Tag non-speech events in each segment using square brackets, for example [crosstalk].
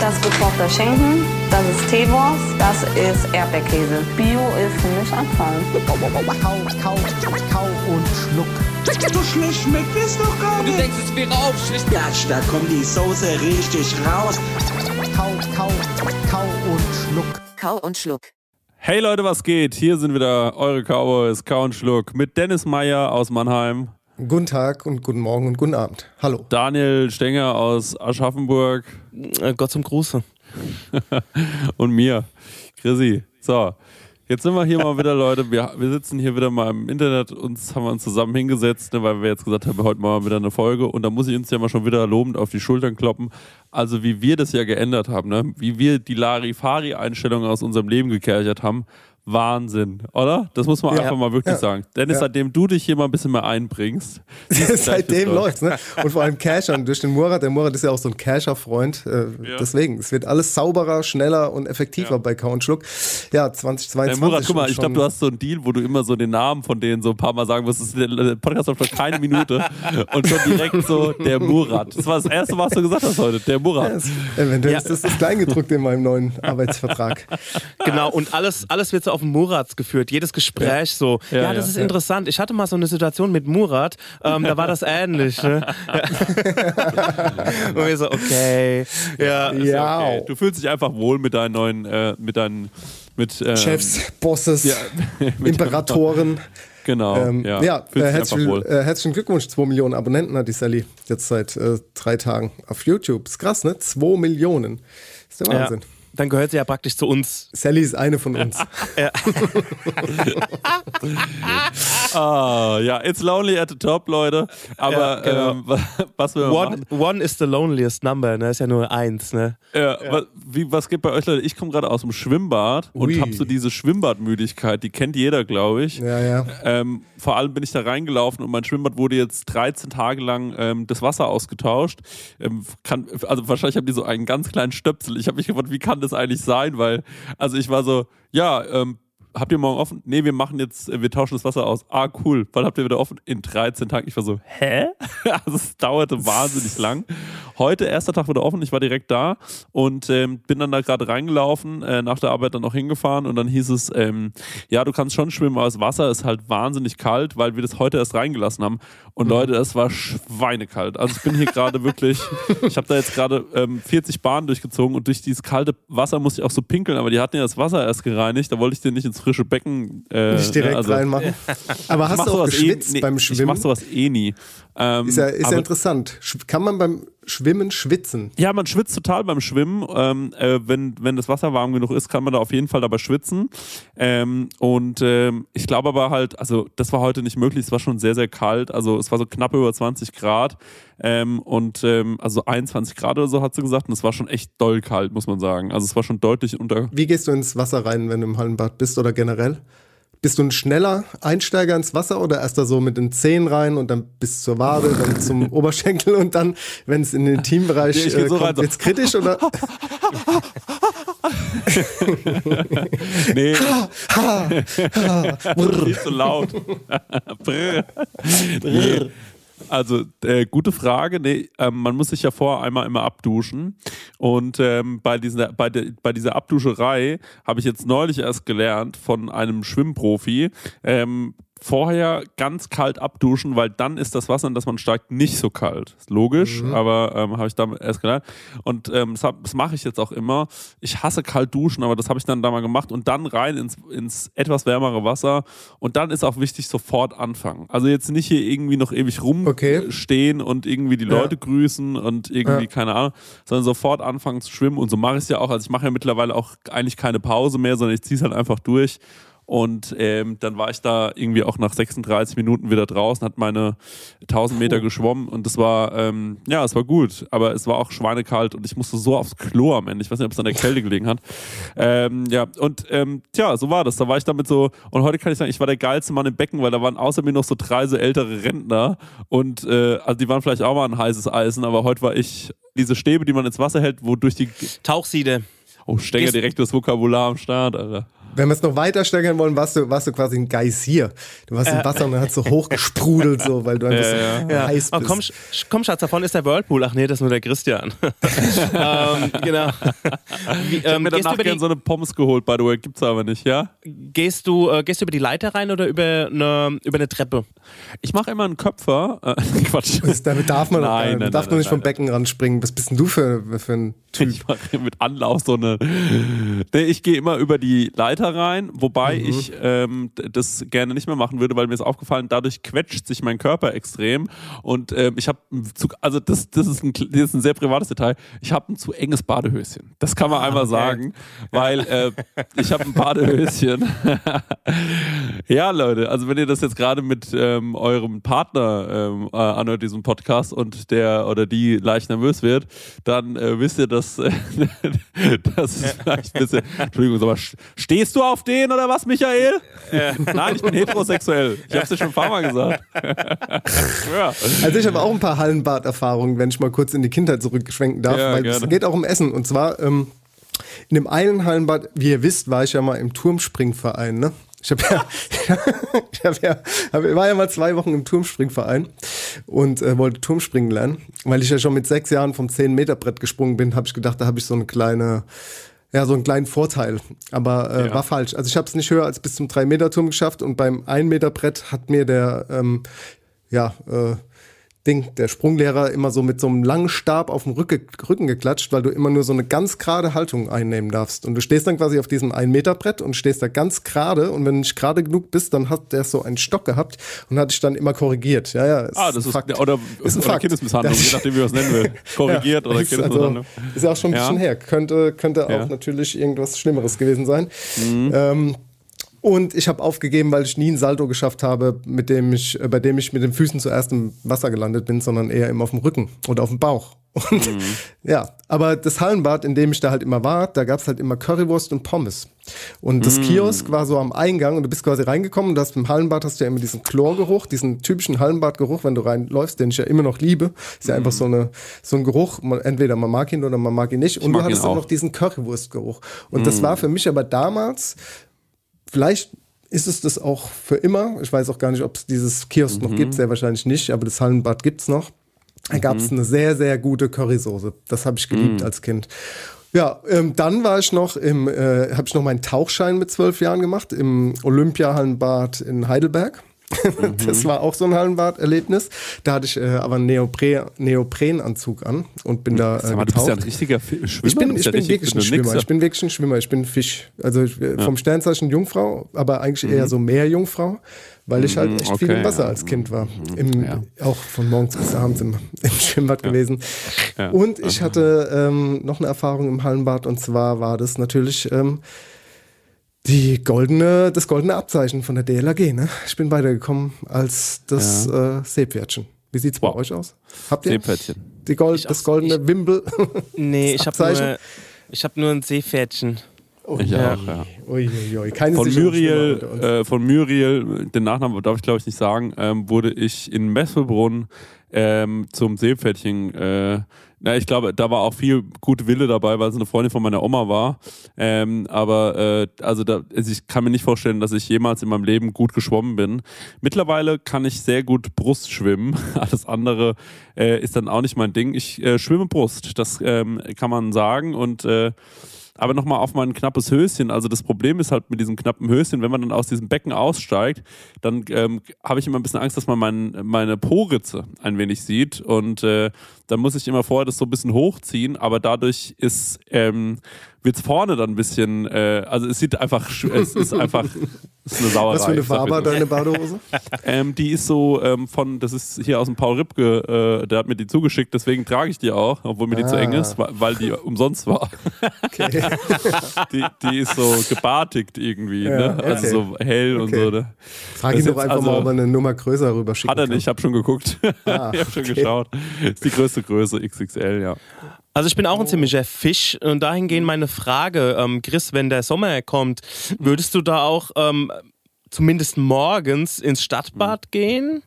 Das ist gekochter Schinken, das ist Teewurst, das ist Erdbeerkäse. Bio ist für mich Abfall. Kau, kau, kau und schluck. So schlecht schmeckt es doch gar Du nicht. denkst, es wäre aufschlicht. Gatsch, da kommt die Soße richtig raus. Kau, kau, kau und schluck. Kau und Schluck. Hey Leute, was geht? Hier sind wieder eure Cowboys, Kau und Schluck mit Dennis Meyer aus Mannheim, Guten Tag und guten Morgen und guten Abend. Hallo. Daniel Stenger aus Aschaffenburg Äh, Gott zum Gruße. [laughs] und mir, Chrissy. So, jetzt sind wir hier mal wieder, Leute. Wir, wir sitzen hier wieder mal im Internet. Uns haben wir uns zusammen hingesetzt, ne, weil wir jetzt gesagt haben, heute mal wieder eine Folge. Und da muss ich uns ja mal schon wieder lobend auf die Schultern kloppen. Also, wie wir das ja geändert haben, ne? wie wir die Larifari-Einstellung aus unserem Leben gekerchert haben. Wahnsinn, oder? Das muss man Ja. einfach mal wirklich Ja. sagen. Dennis, Ja. seitdem du dich hier mal ein bisschen mehr einbringst. [laughs] Seitdem läuft's, ne? Und vor allem Cashern durch den Murat. Der Murat ist ja auch so ein Casher-Freund. Äh, Ja. Deswegen, es wird alles sauberer, schneller und effektiver Ja. bei Kau und Schluck. Ja, Hey, 2022. Murat, guck mal, ich glaube, du hast so einen Deal, wo du immer so den Namen von denen so ein paar Mal sagen musst. Das ist der der Podcast läuft noch keine Minute [laughs] und schon direkt so der Murat. Das war das erste, was du gesagt hast heute. Der Murat. Eventuell Ja. ist das das Kleingedruckte in meinem neuen Arbeitsvertrag. [laughs] Genau, und alles, alles wird so auf den Murats geführt. Jedes Gespräch so. Ja, Ja, das ja. ist interessant. Ich hatte mal so eine Situation mit Murat, ähm, da war das [laughs] ähnlich. Ne? [laughs] und wir so, okay. Ja, Ja. okay. Du fühlst dich einfach wohl mit deinen neuen, äh, mit deinen, mit ähm, Chefs, Bosses, ja, mit- [laughs] Imperatoren. Genau. Ähm, ja, ja, äh, dich einfach herzlich, wohl. äh, herzlichen Glückwunsch. 2 Millionen Abonnenten hat die Sally jetzt seit äh, drei Tagen auf YouTube. Ist krass, ne? 2 Millionen. Ist der ja. Dann gehört sie ja praktisch zu uns. Sally ist eine von uns. [laughs] [laughs] Ah, ja, it's lonely at the top, Leute. Aber Ja, genau. ähm, wa- was wir One, machen, one is the loneliest number, ne? Ist ja nur eins, ne? Ja, Was, wie, was geht bei euch, Leute? Ich komme gerade aus dem Schwimmbad und Ui. habe so diese Schwimmbadmüdigkeit, die kennt jeder, glaube ich. Ja, ja. Ähm, vor allem bin ich da reingelaufen und mein Schwimmbad wurde jetzt 13 Tage lang ähm, das Wasser ausgetauscht. Ähm, kann, also wahrscheinlich haben die so einen ganz kleinen Stöpsel. Ich habe mich gefragt, wie kann das eigentlich sein? Weil, also ich war so, ja, ähm, habt ihr morgen offen? Nee, wir machen jetzt, wir tauschen das Wasser aus. Ah, cool. Wann habt ihr wieder offen? In 13 Tagen. Ich war so, hä? [laughs] also es dauerte wahnsinnig lang. Heute, erster Tag wieder offen, ich war direkt da und ähm, bin dann da gerade reingelaufen, äh, nach der Arbeit dann noch hingefahren und dann hieß es, ähm, ja, du kannst schon schwimmen, aber das Wasser ist halt wahnsinnig kalt, weil wir das heute erst reingelassen haben. Und Leute, es war schweinekalt. Also ich bin hier gerade wirklich, [laughs] ich habe da jetzt gerade ähm, 40 Bahnen durchgezogen und durch dieses kalte Wasser musste ich auch so pinkeln, aber die hatten ja das Wasser erst gereinigt, da wollte ich den nicht ins frische Becken äh, Nicht direkt ne, also, reinmachen. [laughs] Aber ich hast du auch sowas geschwitzt eh, nee, beim Ich Schwimmen? mach sowas eh nie. Ähm, Ist ja, ist ja interessant. Kann man beim Schwimmen schwitzen? Ja, man schwitzt total beim Schwimmen. Ähm, äh, wenn, wenn das Wasser warm genug ist, kann man da auf jeden Fall dabei schwitzen. Ähm, und ähm, ich glaube aber halt, also das war heute nicht möglich, es war schon sehr, sehr kalt. Also es war so knapp über 20 Grad. Ähm, und ähm, also 21 Grad oder so hat sie gesagt. Und es war schon echt doll kalt, muss man sagen. Also es war schon deutlich unter. Wie gehst du ins Wasser rein, wenn du im Hallenbad bist oder generell? Bist du ein schneller Einsteiger ins Wasser oder erst da so mit den Zehen rein und dann bis zur Wade, dann zum [laughs] Oberschenkel und dann, wenn es in den Teambereich äh, so kommt, so. wird's kritisch oder? [laughs] [laughs] Nee, viel zu laut. Brr. nee. Also, äh, gute Frage. Nee, ähm, man muss sich ja vorher einmal immer abduschen. Und ähm, bei, dieser, bei, der, bei dieser Abduscherei habe ich jetzt neulich erst gelernt von einem Schwimmprofi, ähm, vorher ganz kalt abduschen, weil dann ist das Wasser, in das man steigt, nicht so kalt. Ist logisch, aber ähm, habe ich damit erst gelernt. Und ähm, das, das mache ich jetzt auch immer. Ich hasse kalt duschen, aber das habe ich dann da mal gemacht und dann rein ins, ins etwas wärmere Wasser. Und dann ist auch wichtig, sofort anfangen. Also jetzt nicht hier irgendwie noch ewig Okay. rumstehen und irgendwie die Leute grüßen und irgendwie, Ja. keine Ahnung, sondern sofort anfangen zu schwimmen. Und so mache ich es ja auch. Also ich mache ja mittlerweile auch eigentlich keine Pause mehr, sondern ich ziehe es halt einfach durch. Und ähm, dann war ich da irgendwie auch nach 36 Minuten wieder draußen, hat meine 1000 Meter geschwommen und das war, ähm, ja, es war gut, aber es war auch schweinekalt und ich musste so aufs Klo am Ende. Ich weiß nicht, ob es an der Kälte gelegen hat. Ähm, ja, und ähm, tja, so war das. Da war ich damit so, und heute kann ich sagen, ich war der geilste Mann im Becken, weil da waren außer mir noch so drei so ältere Rentner und äh, also die waren vielleicht auch mal ein heißes Eisen, aber heute war ich diese Stäbe, die man ins Wasser hält, wo durch die. Tauchsiede. Oh, Stenger direkt das Vokabular am Start, Alter. Wenn wir es noch weiter steigern wollen, warst du, warst du quasi ein Geysir. Du warst im Wasser und dann hat so hochgesprudelt, so, weil du [laughs] einfach so Ja. heiß Oh, bist. komm, Sch- komm, Schatz, davon ist der Whirlpool. Ach nee, das ist nur der Christian. [laughs] ähm, genau. [laughs] Wie, Ich hab ähm, mir danach gerne so eine Pommes geholt, by the way. Gibt's aber nicht, ja? gehst, du, äh, gehst du über die Leiter rein oder über eine, über eine Treppe? Ich mache immer einen Köpfer. Äh, Quatsch. Das- Damit darf man doch Nein, nicht. nein, darf nein, man nicht vom. Becken ranspringen. Was bist denn du für, für ein Typ? Ich mache mit Anlauf so eine. Nee, ich gehe immer über die Leiter rein, wobei Mhm. ich ähm, das gerne nicht mehr machen würde, weil mir ist aufgefallen, dadurch quetscht sich mein Körper extrem. Und ähm, ich habe zu, also das, das, ist ein, das ist ein sehr privates Detail. Ich habe ein zu enges Badehöschen. Das kann man Ah, einmal sagen, weil äh, ich habe ein Badehöschen. [laughs] ja, Leute, also wenn ihr das jetzt gerade mit ähm, eurem Partner ähm, äh, anhört, diesem Podcast, und der oder die leicht nervös wird, dann äh, wisst ihr, dass [laughs] das ist vielleicht ein bisschen. Entschuldigung, sag mal, st- stehst du auf den oder was, Michael? Nein, ich bin heterosexuell. Ich hab's dir schon ein paar Mal gesagt. [laughs] ja. Also ich habe auch ein paar Hallenbad-Erfahrungen, wenn ich mal kurz in die Kindheit zurückschwenken darf, Ja, weil es geht auch um Essen. Und zwar ähm, in dem einen Hallenbad, wie ihr wisst, war ich ja mal im Turmspringverein. Ne? Ich habe ja, [laughs] ich hab ja, hab, war ja mal zwei Wochen im Turmspringverein und äh, wollte Turmspringen lernen. Weil ich ja schon mit sechs Jahren vom 10-Meter-Brett gesprungen bin, habe ich gedacht, da habe ich so eine kleine, ja, so einen kleinen Vorteil. Aber äh, Ja. war falsch. Also ich habe es nicht höher als bis zum 3-Meter-Turm geschafft und beim 1-Meter-Brett hat mir der, ähm, ja, äh, Ding, der Sprunglehrer immer so mit so einem langen Stab auf dem Rücke, Rücken geklatscht, weil du immer nur so eine ganz gerade Haltung einnehmen darfst. Und du stehst dann quasi auf diesem 1-Meter-Brett und stehst da ganz gerade. Und wenn du nicht gerade genug bist, dann hat der so einen Stock gehabt und hat dich dann immer korrigiert. Ja, ja. Ah, das ein ist. Fakt. Oder, Ist ein oder Fakt. Kindesmisshandlung, je nachdem, wie man es nennen will. [laughs] Korrigiert Ja, oder ist, also, Kindesmisshandlung. ist ja auch schon ein Ja. bisschen her. Könnte, könnte auch natürlich irgendwas Schlimmeres gewesen sein. Mhm. Ähm, und ich habe aufgegeben, weil ich nie ein Salto geschafft habe, mit dem ich, äh, bei dem ich mit den Füßen zuerst im Wasser gelandet bin, sondern eher immer auf dem Rücken oder auf dem Bauch. [laughs] Und Mhm. ja, aber das Hallenbad, in dem ich da halt immer war, da gab's halt immer Currywurst und Pommes. Und Mhm. das Kiosk war so am Eingang und du bist quasi reingekommen und du hast im Hallenbad hast du ja immer diesen Chlorgeruch, diesen typischen Hallenbadgeruch, wenn du reinläufst, den ich ja immer noch liebe. Ist ja einfach so, eine, so ein Geruch, man, entweder man mag ihn oder man mag ihn nicht. Und mag du hattest ihn auch noch diesen Currywurstgeruch. Und das war für mich aber damals vielleicht ist es das auch für immer. Ich weiß auch gar nicht, ob es dieses Kiosk noch gibt, sehr wahrscheinlich nicht, aber das Hallenbad gibt's noch. Da gab es eine sehr, sehr gute Currysoße. Das habe ich geliebt als Kind. Ja, ähm, dann war ich noch im, äh, habe ich noch meinen Tauchschein mit zwölf Jahren gemacht im Olympiahallenbad in Heidelberg. [laughs] Das war auch so ein Hallenbad-Erlebnis. Da hatte ich äh, aber einen Neopre Neoprenanzug an und bin da äh, Sag mal, du bist ja ein richtiger Schwimmer. Ich bin, ich ja bin wirklich ein Schwimmer. ja. Ich bin wirklich ein Schwimmer. Ich bin Fisch. Also ich, vom Sternzeichen Jungfrau, aber eigentlich eher so Meerjungfrau, weil ich halt echt viel okay, im Wasser ja. als Kind war. Im, Ja. Auch von morgens bis abends im, [laughs] im Schwimmbad gewesen. Ja. Und ich hatte ähm, noch eine Erfahrung im Hallenbad und zwar war das natürlich ähm, die goldene, das goldene Abzeichen von der DLAG. Ne? Ich bin weitergekommen als das äh, Seepferdchen. Wie sieht's bei Wow. euch aus? Habt ihr Seepferdchen. die Gold, Ich das goldene Wimbel? [laughs] Nee, ich habe nur, ich hab nur ein Seepferdchen. Ich Ja. ja. Keine Von Muriel, äh, von Muriel, den Nachnamen darf ich glaube ich nicht sagen, ähm, wurde ich in Messelbrunn ähm, zum Seepferdchen. Äh, na, ich glaube, da war auch viel gute Wille dabei, weil es eine Freundin von meiner Oma war. Ähm, aber äh, also, da, also ich kann mir nicht vorstellen, dass ich jemals in meinem Leben gut geschwommen bin. Mittlerweile kann ich sehr gut Brust schwimmen. [laughs] Alles andere äh, ist dann auch nicht mein Ding. Ich äh, schwimme Brust, das ähm, kann man sagen und äh, aber nochmal auf mein knappes Höschen. Also das Problem ist halt mit diesem knappen Höschen, wenn man dann aus diesem Becken aussteigt, dann ähm, habe ich immer ein bisschen Angst, dass man mein, meine Po-Ritze ein wenig sieht. Und äh, dann muss ich immer vorher das so ein bisschen hochziehen, aber dadurch ist ähm, wird es vorne dann ein bisschen, äh, also es sieht einfach, es ist einfach, es ist eine Sauerei. Was für eine Farbe hat deine Badehose? Ähm, die ist so ähm, von, das ist hier aus dem Paul Ripke, äh, der hat mir die zugeschickt, deswegen trage ich die auch, obwohl mir die zu Ah. eng ist, weil, die umsonst war. Okay. [laughs] Die, die ist so gebartigt irgendwie, Ja, ne? okay. Also so hell und Okay. so, ne? Frag ihn doch einfach also- mal, ob er eine Nummer größer rüber schicken Hat er nicht, ich habe schon geguckt. [laughs] Ah, ich habe schon geschaut. Ist die größte Größe, XXL, ja. Also ich bin auch ein ziemlicher Fisch und dahingehend meine Frage, ähm, Chris, wenn der Sommer kommt, würdest du da auch ähm, zumindest morgens ins Stadtbad gehen?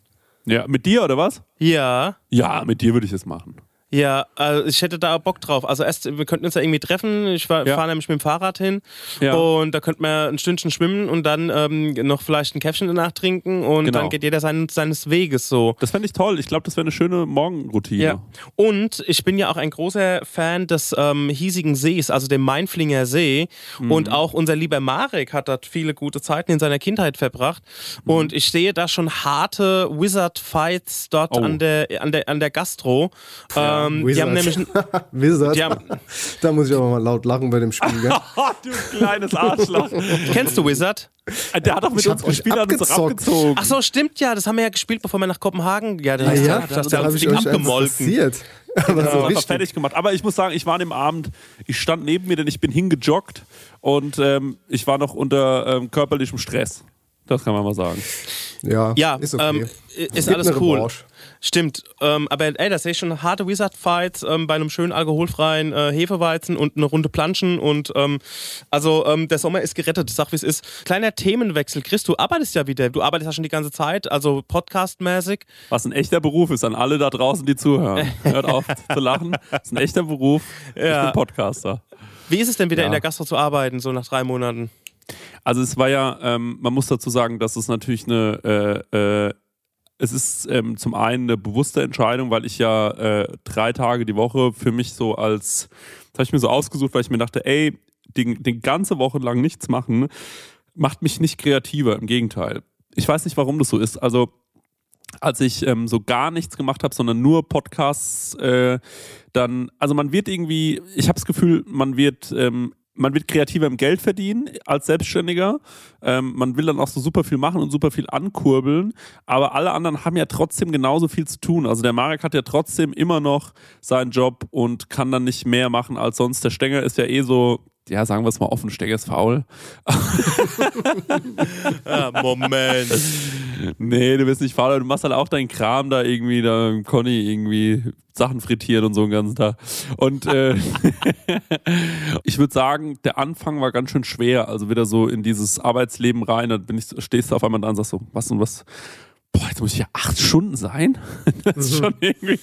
Ja, mit dir oder was? Ja. Ja, mit dir würde ich es machen. Ja, also ich hätte da Bock drauf. Also erst, wir könnten uns ja irgendwie treffen. Ich fahr- Ja. fahre nämlich mit dem Fahrrad hin Ja. und da könnten wir ein Stündchen schwimmen und dann ähm, noch vielleicht ein Käffchen danach trinken und Genau. dann geht jeder sein, seines Weges so. Das fände ich toll. Ich glaube, das wäre eine schöne Morgenroutine. Ja. Und ich bin ja auch ein großer Fan des ähm, hiesigen Sees, also dem Mainflinger See. Mhm. Und auch unser lieber Marek hat dort viele gute Zeiten in seiner Kindheit verbracht. Mhm. Und ich sehe da schon harte Wizard-Fights dort Oh. an, der, an, der, an der Gastro. Ähm, die Wizard. haben nämlich. [laughs] Wizard. Die haben, [laughs] Da muss ich aber mal laut lachen bei dem Spiel, gell? [laughs] Du kleines Arschloch. kennst du Wizard? Der hat doch mit Ich uns gespielt, hat uns abgezogen. Ach so, stimmt ja. Das haben wir ja gespielt, bevor wir nach Kopenhagen. Ja, das, Ah, ja, das, das, da habe das ich Ding euch abgemolken. Aber Ja, so fertig gemacht. Aber ich muss sagen, ich war an dem Abend, ich stand neben mir, denn ich bin hingejoggt und ähm, ich war noch unter ähm, körperlichem Stress. Das kann man mal sagen. Ja, Ja, ist okay. ähm, ist alles cool. Revanche. Stimmt, ähm, aber ey, da sehe ich schon harte Wizard-Fights ähm, bei einem schönen alkoholfreien äh, Hefeweizen und eine Runde Planschen und ähm, also ähm, der Sommer ist gerettet, sag wie es ist. Kleiner Themenwechsel, Chris, du arbeitest ja wieder, du arbeitest ja schon die ganze Zeit, also podcastmäßig. Was ein echter Beruf ist an alle da draußen, die zuhören. Hört auf [laughs] zu lachen. Das ist ein echter Beruf. Ich Ja. bin Podcaster. Wie ist es denn wieder Ja. in der Gastro zu arbeiten, so nach drei Monaten? Also es war ja, ähm, man muss dazu sagen, dass es natürlich eine, äh, äh, es ist ähm, zum einen eine bewusste Entscheidung, weil ich ja äh, drei Tage die Woche für mich so als, das habe ich mir so ausgesucht, weil ich mir dachte, ey, die, die ganze Woche lang nichts machen, macht mich nicht kreativer, im Gegenteil. Ich weiß nicht, warum das so ist. Also als ich ähm, so gar nichts gemacht habe, sondern nur Podcasts, äh, dann, also man wird irgendwie, ich habe das Gefühl, man wird, ähm, man wird kreativer im Geld verdienen als Selbstständiger. Ähm, man will dann auch so super viel machen und super viel ankurbeln, aber alle anderen haben ja trotzdem genauso viel zu tun. Also der Marek hat ja trotzdem immer noch seinen Job und kann dann nicht mehr machen als sonst. Der Stenger ist ja eh so, ja, sagen wir es mal offen, Stenger ist faul. [laughs] Ja, Moment. Nee, du bist nicht faul, du machst halt auch deinen Kram da irgendwie, da Conny irgendwie Sachen frittieren und so den ganzen Tag. Und äh, [laughs] ich würde sagen, der Anfang war ganz schön schwer, also wieder so in dieses Arbeitsleben rein, dann bin ich, stehst du auf einmal da und sagst so, was und was, boah, jetzt muss ich ja acht Stunden sein. [laughs] Das ist schon irgendwie,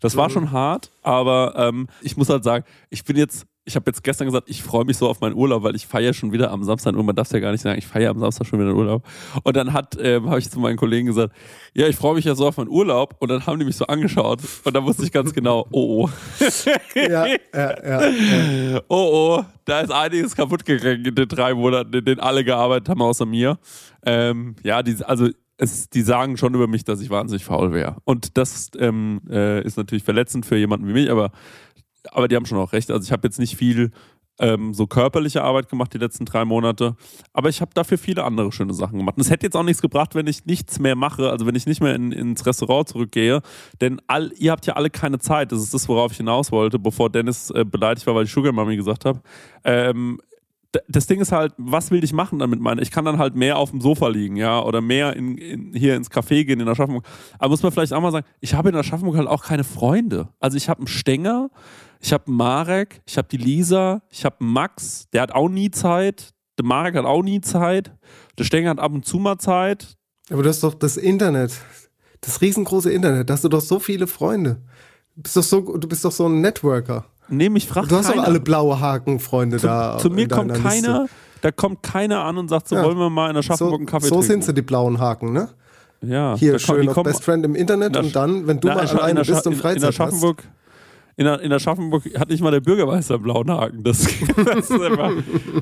das war schon hart, aber ähm, ich muss halt sagen, ich bin jetzt, ich habe jetzt gestern gesagt, ich freue mich so auf meinen Urlaub, weil ich feiere schon wieder am Samstag und man darf es ja gar nicht sagen, ich feiere am Samstag schon wieder den Urlaub. Und dann hat, ähm, habe ich zu meinen Kollegen gesagt, ja, ich freue mich ja so auf meinen Urlaub und dann haben die mich so angeschaut und da wusste ich ganz genau, oh oh. Ja, ja, ja, ja. [laughs] Oh oh, da ist einiges kaputt gegangen in den drei Monaten, in denen alle gearbeitet haben, außer mir. Ähm, ja, die, also es, die sagen schon über mich, dass ich wahnsinnig faul wäre. Und das ähm, äh, ist natürlich verletzend für jemanden wie mich, aber, aber die haben schon auch recht. Also ich habe jetzt nicht viel ähm, so körperliche Arbeit gemacht die letzten drei Monate, aber ich habe dafür viele andere schöne Sachen gemacht. Und es hätte jetzt auch nichts gebracht, wenn ich nichts mehr mache, also wenn ich nicht mehr in, ins Restaurant zurückgehe, denn all, ihr habt ja alle keine Zeit. Das ist das, worauf ich hinaus wollte, bevor Dennis äh, beleidigt war, weil ich Sugar Mami gesagt habe. Ähm, das Ding ist halt, was will ich machen damit meine? Ich kann dann halt mehr auf dem Sofa liegen, ja, oder mehr in, in, hier ins Café gehen in Aschaffenburg. Aber muss man vielleicht auch mal sagen, ich habe in Aschaffenburg halt auch keine Freunde. Also ich habe einen Stenger, ich habe einen Marek, ich habe die Lisa, ich habe einen Max, der hat auch nie Zeit. Der Marek hat auch nie Zeit. Der Stenger hat ab und zu mal Zeit. Aber du hast doch das Internet. Das riesengroße Internet. Da hast du doch so viele Freunde. Du bist doch so, du bist doch so ein Networker. Nee, mich fragt Du hast doch keiner. alle blaue Haken-Freunde da. Zu mir kommt keiner, Liste. da kommt keiner an und sagt so, Ja. wollen wir mal in Aschaffenburg So, einen Kaffee so trinken. sind sie, die blauen Haken, ne? Ja, Hier schön auf Best Friend im Internet in der und dann, wenn du Na, mal alleine der bist und in- Freizeit in der hast. Schaffenburg, in der, in der Schaffenburg hat nicht mal der Bürgermeister einen blauen Haken. Das, [laughs] das, einfach,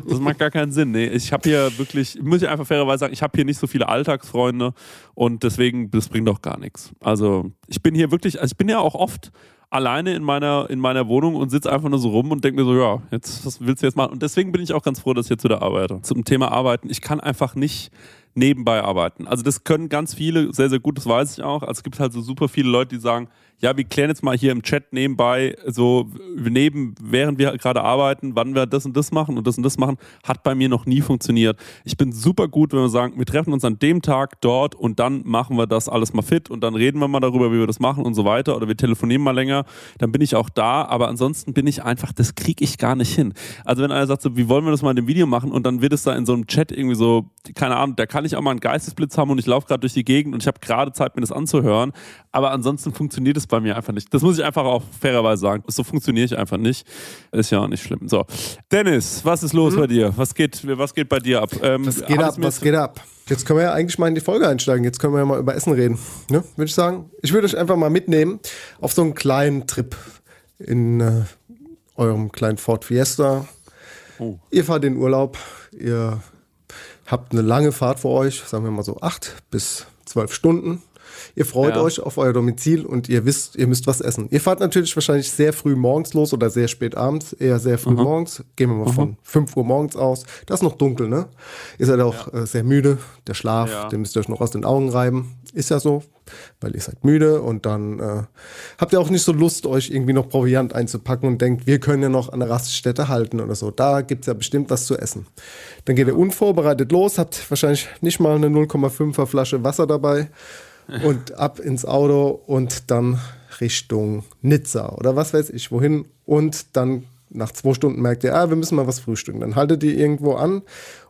das macht gar keinen Sinn. Nee, ich habe hier wirklich, muss ich einfach fairerweise sagen, ich habe hier nicht so viele Alltagsfreunde und deswegen, das bringt doch gar nichts. Also ich bin hier wirklich, also ich bin ja auch oft alleine in meiner, in meiner Wohnung und sitze einfach nur so rum und denke mir so, ja, jetzt, was willst du jetzt machen? Und deswegen bin ich auch ganz froh, dass ich jetzt wieder arbeite. Zum Thema Arbeiten, ich kann einfach nicht nebenbei arbeiten. Also das können ganz viele, sehr, sehr gut, das weiß ich auch. Also es gibt halt so super viele Leute, die sagen, ja, wir klären jetzt mal hier im Chat nebenbei, so neben, während wir gerade arbeiten, wann wir das und das machen und das und das machen, hat bei mir noch nie funktioniert. Ich bin super gut, wenn wir sagen, wir treffen uns an dem Tag dort und dann machen wir das alles mal fit und dann reden wir mal darüber, wie wir das machen und so weiter oder wir telefonieren mal länger, dann bin ich auch da, aber ansonsten bin ich einfach, das kriege ich gar nicht hin. Also wenn einer sagt so, wie wollen wir das mal in dem Video machen und dann wird es da in so einem Chat irgendwie so, keine Ahnung, da kann ich auch mal einen Geistesblitz haben und ich laufe gerade durch die Gegend und ich habe gerade Zeit, mir das anzuhören, aber ansonsten funktioniert es bei mir einfach nicht. Das muss ich einfach auch fairerweise sagen. So funktioniere ich einfach nicht. Ist ja auch nicht schlimm. So, Dennis, was ist los bei dir? Was geht, was geht bei dir ab? Ähm, Mhm. Was geht ab? Was jetzt- geht ab? Jetzt können wir ja eigentlich mal in die Folge einsteigen. Jetzt können wir ja mal über Essen reden. Ne? Würde ich sagen. Ich würde euch einfach mal mitnehmen auf so einen kleinen Trip in äh, eurem kleinen Ford Fiesta. Oh. Ihr fahrt in Urlaub. Ihr habt eine lange Fahrt vor euch, sagen wir mal so acht bis zwölf Stunden. Ihr freut Ja. euch auf euer Domizil und ihr wisst, ihr müsst was essen. Ihr fahrt natürlich wahrscheinlich sehr früh morgens los oder sehr spät abends, eher sehr früh morgens. Gehen wir mal von 5 Uhr morgens aus. Das ist noch dunkel, ne? Ihr seid auch äh, sehr müde. Der Schlaf, Ja. den müsst ihr euch noch aus den Augen reiben. Ist ja so, weil ihr seid müde und dann äh, habt ihr auch nicht so Lust, euch irgendwie noch Proviant einzupacken und denkt, wir können ja noch an der Raststätte halten oder so. Da gibt's ja bestimmt was zu essen. Dann geht ihr unvorbereitet los, habt wahrscheinlich nicht mal eine 0,5er Flasche Wasser dabei und ab ins Auto und dann Richtung Nizza oder was weiß ich wohin. Und dann nach zwei Stunden merkt ihr, ah, wir müssen mal was frühstücken. Dann haltet ihr irgendwo an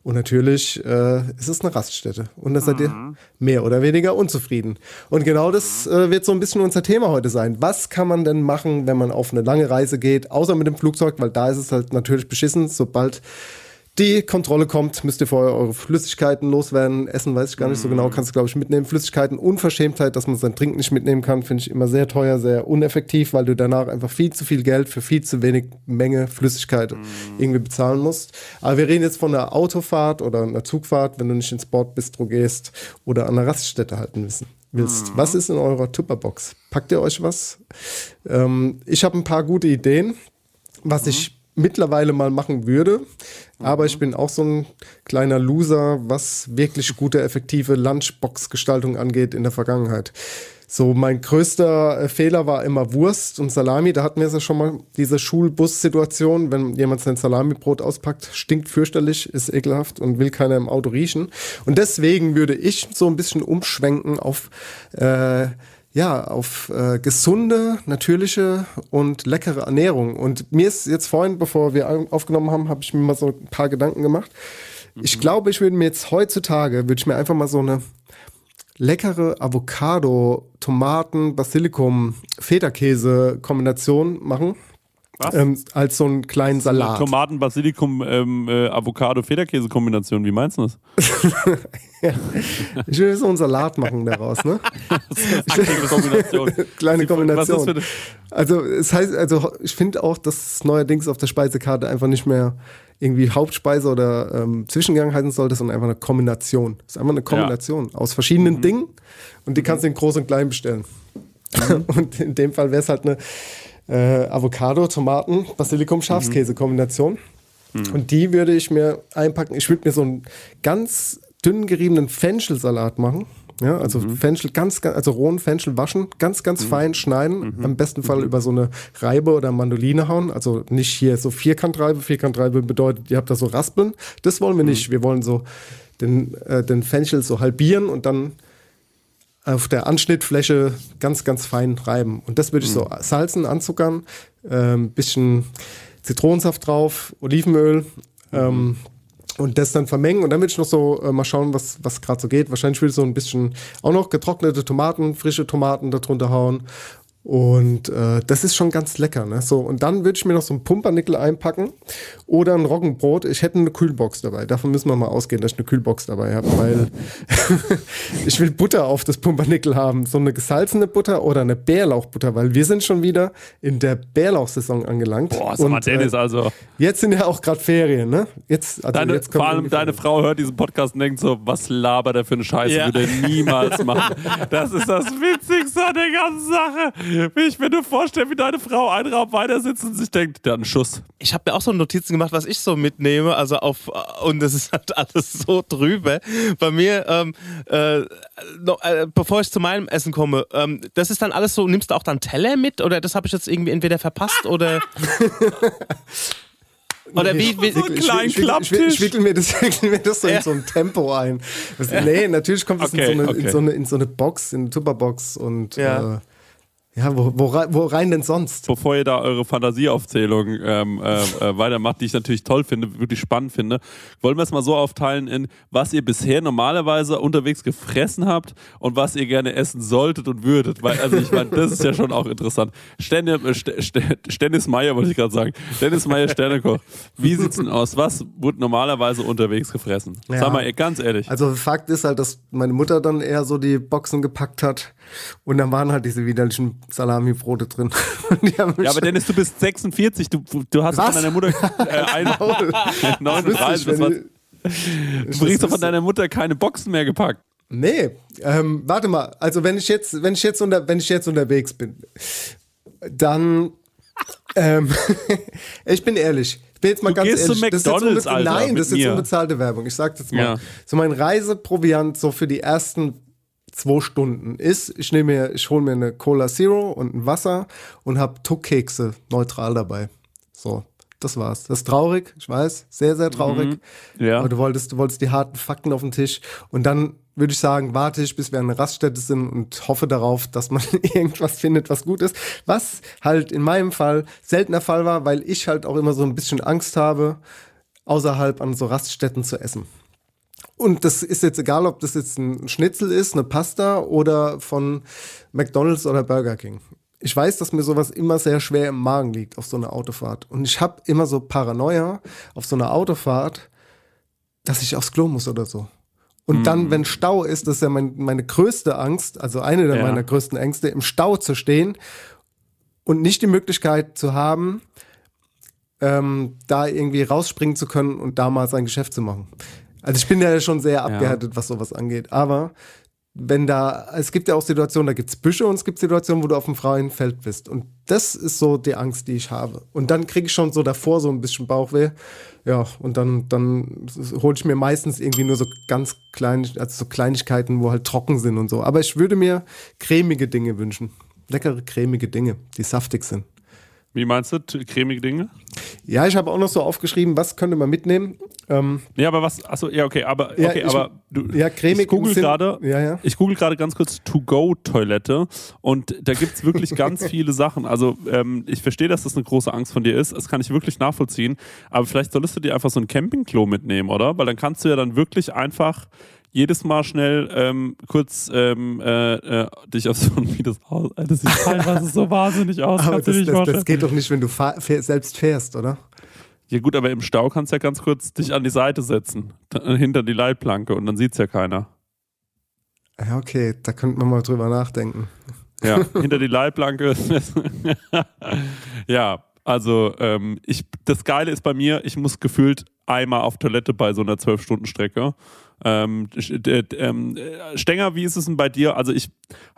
und natürlich äh, ist es eine Raststätte. Und da seid ihr mehr oder weniger unzufrieden. Und genau das äh, wird so ein bisschen unser Thema heute sein. Was kann man denn machen, wenn man auf eine lange Reise geht, außer mit dem Flugzeug, weil da ist es halt natürlich beschissen, sobald die Kontrolle kommt, müsst ihr vorher eure Flüssigkeiten loswerden. Essen weiß ich gar nicht so genau, kannst du, glaube ich, mitnehmen. Flüssigkeiten, Unverschämtheit, dass man sein Trinken nicht mitnehmen kann, finde ich immer sehr teuer, sehr uneffektiv, weil du danach einfach viel zu viel Geld für viel zu wenig Menge Flüssigkeit irgendwie bezahlen musst. Aber wir reden jetzt von einer Autofahrt oder einer Zugfahrt, wenn du nicht ins Bordbistro gehst oder an einer Raststätte halten wissen willst. Was ist in eurer Tupperbox? Packt ihr euch was? Ähm, ich habe ein paar gute Ideen, was ich mittlerweile mal machen würde. Aber ich bin auch so ein kleiner Loser, was wirklich gute, effektive Lunchbox-Gestaltung angeht in der Vergangenheit. So, mein größter äh, Fehler war immer Wurst und Salami. Da hatten wir ja schon mal diese Schulbus-Situation, wenn jemand sein Salamibrot auspackt, stinkt fürchterlich, ist ekelhaft und will keiner im Auto riechen. Und deswegen würde ich so ein bisschen umschwenken auf äh, ja, auf äh, gesunde, natürliche und leckere Ernährung. Und mir ist jetzt vorhin, bevor wir au- aufgenommen haben, habe ich mir mal so ein paar Gedanken gemacht. Ich glaube, ich würde mir jetzt heutzutage, würde ich mir einfach mal so eine leckere Avocado, Tomaten, Basilikum, Federkäse-Kombination machen. Was? Ähm, als so einen kleinen Salat. Tomaten, Basilikum, ähm, äh, Avocado, Federkäse-Kombination. Wie meinst du das? [laughs] Ich will so einen Salat machen daraus, ne? [laughs] Aktive Kombination. [laughs] Kleine Kombination. ist Also es heißt, also ich finde auch, dass es neuerdings auf der Speisekarte einfach nicht mehr irgendwie Hauptspeise oder ähm, Zwischengang heißen sollte, sondern einfach eine Kombination. Es ist einfach eine Kombination aus verschiedenen Mhm. Dingen und die kannst du in groß und klein bestellen. und in dem Fall wäre es halt eine äh, Avocado, Tomaten, Basilikum, Schafskäse-Kombination. Und die würde ich mir einpacken. Ich würde mir so einen ganz dünn geriebenen Fenchelsalat machen. Ja, also Fenchel ganz, ganz, also rohen Fenchel waschen, ganz, ganz fein schneiden. Am besten Fall über so eine Reibe oder Mandoline hauen. Also nicht hier so Vierkantreibe. Vierkantreibe bedeutet, ihr habt da so Raspeln. Das wollen wir nicht. Wir wollen so den, äh, den Fenchel so halbieren und dann auf der Anschnittfläche ganz, ganz fein reiben. Und das würde ich so salzen, anzuckern, ähm, bisschen Zitronensaft drauf, Olivenöl ähm, und das dann vermengen. Und dann würde ich noch so äh, mal schauen, was, was gerade so geht. Wahrscheinlich würde ich so ein bisschen auch noch getrocknete Tomaten, frische Tomaten darunter hauen. Und äh, das ist schon ganz lecker. Ne? So, und dann würde ich mir noch so ein Pumpernickel einpacken oder ein Roggenbrot. Ich hätte eine Kühlbox dabei. Davon müssen wir mal ausgehen, dass ich eine Kühlbox dabei habe, weil [laughs] ich will Butter auf das Pumpernickel haben. So eine gesalzene Butter oder eine Bärlauchbutter, weil wir sind schon wieder in der Bärlauchsaison angelangt. Boah, sag mal, Und, Dennis, äh, also. jetzt sind ja auch gerade Ferien, ne? Jetzt, also Deine, jetzt vor allem deine Frau hört diesen Podcast und denkt so, was labert er für eine Scheiße, Ja. würde er niemals [laughs] machen. Das ist das Witzigste an der ganzen Sache. Wie ich mir nur vorstelle, wie deine Frau einen Raum weiter sitzt und sich denkt, der hat einen Schuss. Ich habe mir auch so Notizen gemacht, was ich so mitnehme. Also auf und das ist halt alles so drüber. Bei mir, ähm, äh, noch, äh, bevor ich zu meinem Essen komme, ähm, das ist dann alles so. Nimmst du auch dann Teller mit oder das habe ich jetzt irgendwie entweder verpasst oder [laughs] oder wie? wie So kleinen Klapptisch. ich wickel mir das, [laughs] wickel mir das so Ja. in so ein Tempo ein. Das, nee, natürlich kommt das Okay, in, so eine, okay. in, so eine, in so eine Box, in eine Tupperbox und Ja. äh, Ja, wo, wo, wo rein denn sonst? Bevor ihr da eure Fantasieaufzählung ähm, äh, äh, weitermacht, die ich natürlich toll finde, wirklich spannend finde, wollen wir es mal so aufteilen in, was ihr bisher normalerweise unterwegs gefressen habt und was ihr gerne essen solltet und würdet. Weil, also ich meine, das ist ja schon auch interessant. Stenne, äh, St St Stennis Meyer wollte ich gerade sagen. Dennis Meyer Sternekoch. Wie sieht's denn aus? Was wurde normalerweise unterwegs gefressen? Ja. Sag mal, ganz ehrlich. Also Fakt ist halt, dass meine Mutter dann eher so die Boxen gepackt hat und dann waren halt diese widerlichen Salami-Brote drin. [laughs] Ja, aber Dennis, du bist 46, du, du hast Was? von deiner Mutter [laughs] äh, ein, 39, das war, du bringst doch von deiner Mutter keine Boxen mehr gepackt. Nee, ähm, warte mal. Also wenn ich jetzt, wenn ich jetzt unter, wenn ich jetzt unterwegs bin, dann, ähm, [laughs] ich bin ehrlich. Ich bin jetzt mal Du ganz gehst zu ehrlich. das ist jetzt McDonald's, Alter, Nein, das ist jetzt mir. unbezahlte Werbung. Ich sag jetzt mal. Ja. So mein Reiseproviant so für die ersten zwei Stunden ist, ich nehme mir, ich hole mir eine Cola Zero und ein Wasser und habe Tuckkekse neutral dabei. So. Das war's. Das ist traurig, ich weiß, sehr, sehr traurig. Mhm. Ja. Aber du wolltest, du wolltest die harten Fakten auf den Tisch. Und dann würde ich sagen, warte ich, bis wir an der Raststätte sind und hoffe darauf, dass man [laughs] irgendwas findet, was gut ist. Was halt in meinem Fall seltener Fall war, weil ich halt auch immer so ein bisschen Angst habe, außerhalb an so Raststätten zu essen. Und das ist jetzt egal, ob das jetzt ein Schnitzel ist, eine Pasta oder von McDonald's oder Burger King. Ich weiß, dass mir sowas immer sehr schwer im Magen liegt auf so einer Autofahrt. Und ich habe immer so Paranoia auf so einer Autofahrt, dass ich aufs Klo muss oder so. Und dann, wenn Stau ist, das ist ja mein, meine größte Angst, also eine der Ja. meiner größten Ängste, im Stau zu stehen und nicht die Möglichkeit zu haben, ähm, da irgendwie rausspringen zu können und da mal sein Geschäft zu machen. Also ich bin ja schon sehr abgehärtet, was sowas angeht. Aber wenn da, es gibt ja auch Situationen, da gibt's Büsche und es gibt Situationen, wo du auf dem freien Feld bist. Und das ist so die Angst, die ich habe. Und dann kriege ich schon so davor so ein bisschen Bauchweh. Ja, und dann, dann hole ich mir meistens irgendwie nur so ganz kleine, also so Kleinigkeiten, wo halt trocken sind und so. Aber ich würde mir cremige Dinge wünschen. Leckere, cremige Dinge, die saftig sind. Wie meinst du, cremige Dinge? Ja, ich habe auch noch so aufgeschrieben, was könnte man mitnehmen. Ähm, Ja, aber was, achso, ja, okay, aber, Ja, okay, ich- aber du, ja, cremig ich google gerade, Ja, ja. ich google gerade ganz kurz To-Go-Toilette und da gibt es wirklich ganz [laughs] viele Sachen. Also ähm, ich verstehe, dass das eine große Angst von dir ist, das kann ich wirklich nachvollziehen, aber vielleicht solltest du dir einfach so ein Campingklo mitnehmen, oder? Weil dann kannst du ja dann wirklich einfach jedes Mal schnell ähm, kurz ähm, äh, äh, dich auf so ein, wie [laughs] das aus, das sieht teilweise so wahnsinnig aus, aber das, das, das geht doch nicht, wenn du fahr, fähr, selbst fährst, oder? Ja gut, aber im Stau kannst du ja ganz kurz dich an die Seite setzen, da- hinter die Leitplanke und dann sieht's ja keiner. Ja, okay, da könnte man mal drüber nachdenken. Ja, [laughs] hinter die Leitplanke. ja, also ähm, ich, das Geile ist bei mir, ich muss gefühlt einmal auf Toilette bei so einer 12-Stunden-Strecke. Ähm, äh, ähm, äh, Stenger, wie ist es denn bei dir? Also ich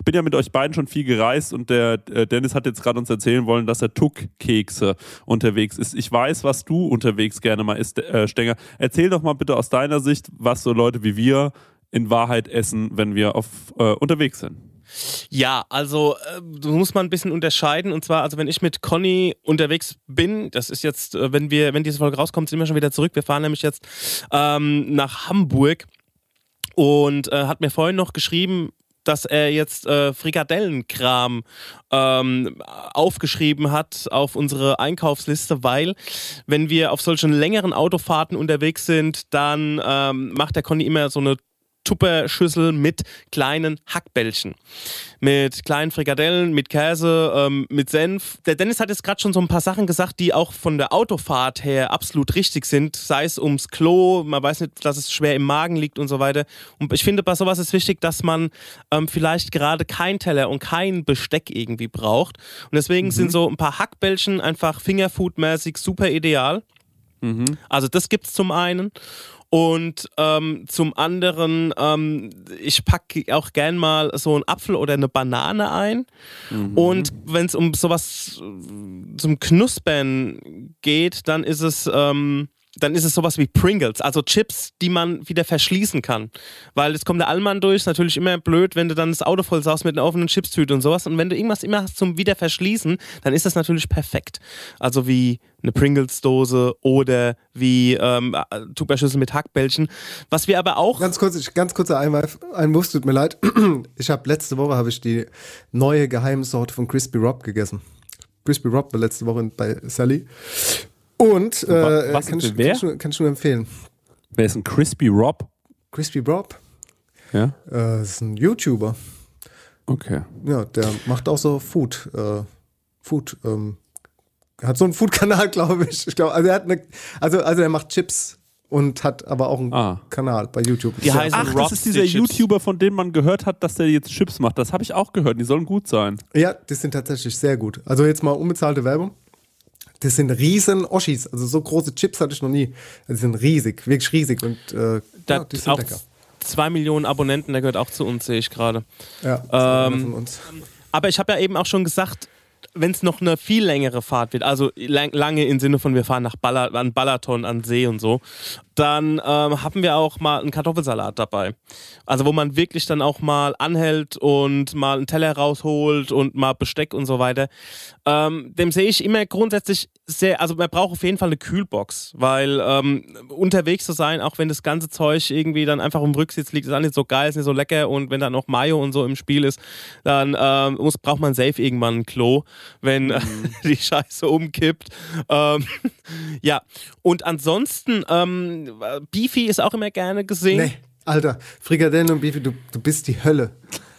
bin ja mit euch beiden schon viel gereist und der äh, Dennis hat jetzt gerade uns erzählen wollen, dass er Tuck-Kekse unterwegs ist. Ich weiß, was du unterwegs gerne mal isst, äh, Stenger. Erzähl doch mal bitte aus deiner Sicht, was so Leute wie wir in Wahrheit essen, wenn wir auf, äh, unterwegs sind. Ja, also äh, du musst mal ein bisschen unterscheiden. Und zwar, also wenn ich mit Conny unterwegs bin, das ist jetzt, äh, wenn wir, wenn diese Folge rauskommt, sind wir schon wieder zurück. Wir fahren nämlich jetzt ähm, nach Hamburg und äh, hat mir vorhin noch geschrieben, dass er jetzt äh, Frikadellenkram ähm, aufgeschrieben hat auf unsere Einkaufsliste, weil wenn wir auf solchen längeren Autofahrten unterwegs sind, dann ähm, macht der Conny immer so eine Tupperschüssel mit kleinen Hackbällchen. Mit kleinen Frikadellen, mit Käse, ähm, mit Senf. Der Dennis hat jetzt gerade schon so ein paar Sachen gesagt, die auch von der Autofahrt her absolut richtig sind. Sei es ums Klo, man weiß nicht, dass es schwer im Magen liegt und so weiter. Und ich finde, bei sowas ist wichtig, dass man ähm, vielleicht gerade kein Teller und kein Besteck irgendwie braucht. Und deswegen sind so ein paar Hackbällchen einfach Fingerfood-mäßig super ideal. Also das gibt es zum einen. Und ähm, zum anderen, ähm, ich packe auch gern mal so einen Apfel oder eine Banane ein. Und wenn es um sowas zum Knuspern geht, dann ist es ähm, dann ist es sowas wie Pringles, also Chips, die man wieder verschließen kann. Weil es kommt der Allmann durch, ist natürlich immer blöd, wenn du dann das Auto voll saust mit einer offenen Chipstüte und sowas. Und wenn du irgendwas immer hast zum Wiederverschließen, dann ist das natürlich perfekt. Also wie eine Pringles-Dose oder wie ähm, Tupperschüssel mit Hackbällchen. Was wir aber auch. Ganz kurz, ich- ganz kurzer Einwurf, Einwurf, tut mir leid. [clears throat] Ich habe letzte Woche habe ich die neue Geheimsorte von Crispy Rob gegessen. Crispy Rob war letzte Woche bei Sally. Und äh, was kann, ich, wer? kann, ich nur, kann ich nur empfehlen. Wer ist ein Crispy Rob? Crispy Rob Ja. äh, ist ein YouTuber. Okay. Ja, der macht auch so Food. Äh, Food. Ähm, hat so einen Food-Kanal, [laughs] glaube ich. ich glaub, also er hat eine, also, also er macht Chips und hat aber auch einen Ah. Kanal bei YouTube. Die heißen Ach, das Rob's ist dieser die. YouTuber, von dem man gehört hat, dass der jetzt Chips macht. Das habe ich auch gehört. Die sollen gut sein. Ja, die sind tatsächlich sehr gut. Also jetzt mal unbezahlte Werbung. Das sind riesen Oschis. Also so große Chips hatte ich noch nie. Also die sind riesig, wirklich riesig. Und äh, ja, die sind auch lecker. zwei Millionen Abonnenten, der gehört auch zu uns, sehe ich gerade. Ja, Ähm, von uns. Aber ich habe ja eben auch schon gesagt, wenn es noch eine viel längere Fahrt wird, also lang, lange im Sinne von wir fahren nach Baller, an Ballaton, an See und so, dann ähm, haben wir auch mal einen Kartoffelsalat dabei. Also wo man wirklich dann auch mal anhält und mal einen Teller rausholt und mal Besteck und so weiter. Ähm, dem sehe ich immer grundsätzlich sehr, also man braucht auf jeden Fall eine Kühlbox, weil ähm, unterwegs zu sein, auch wenn das ganze Zeug irgendwie dann einfach im Rücksitz liegt, ist auch nicht so geil, ist nicht so lecker und wenn dann noch Mayo und so im Spiel ist, dann ähm, muss, braucht man safe irgendwann ein Klo, wenn äh, [laughs] die Scheiße umkippt. Ähm, [laughs] ja, und ansonsten, ähm, Beefy ist auch immer gerne gesehen. Nee, Alter, Frikadellen und Beefy, du, du bist die Hölle.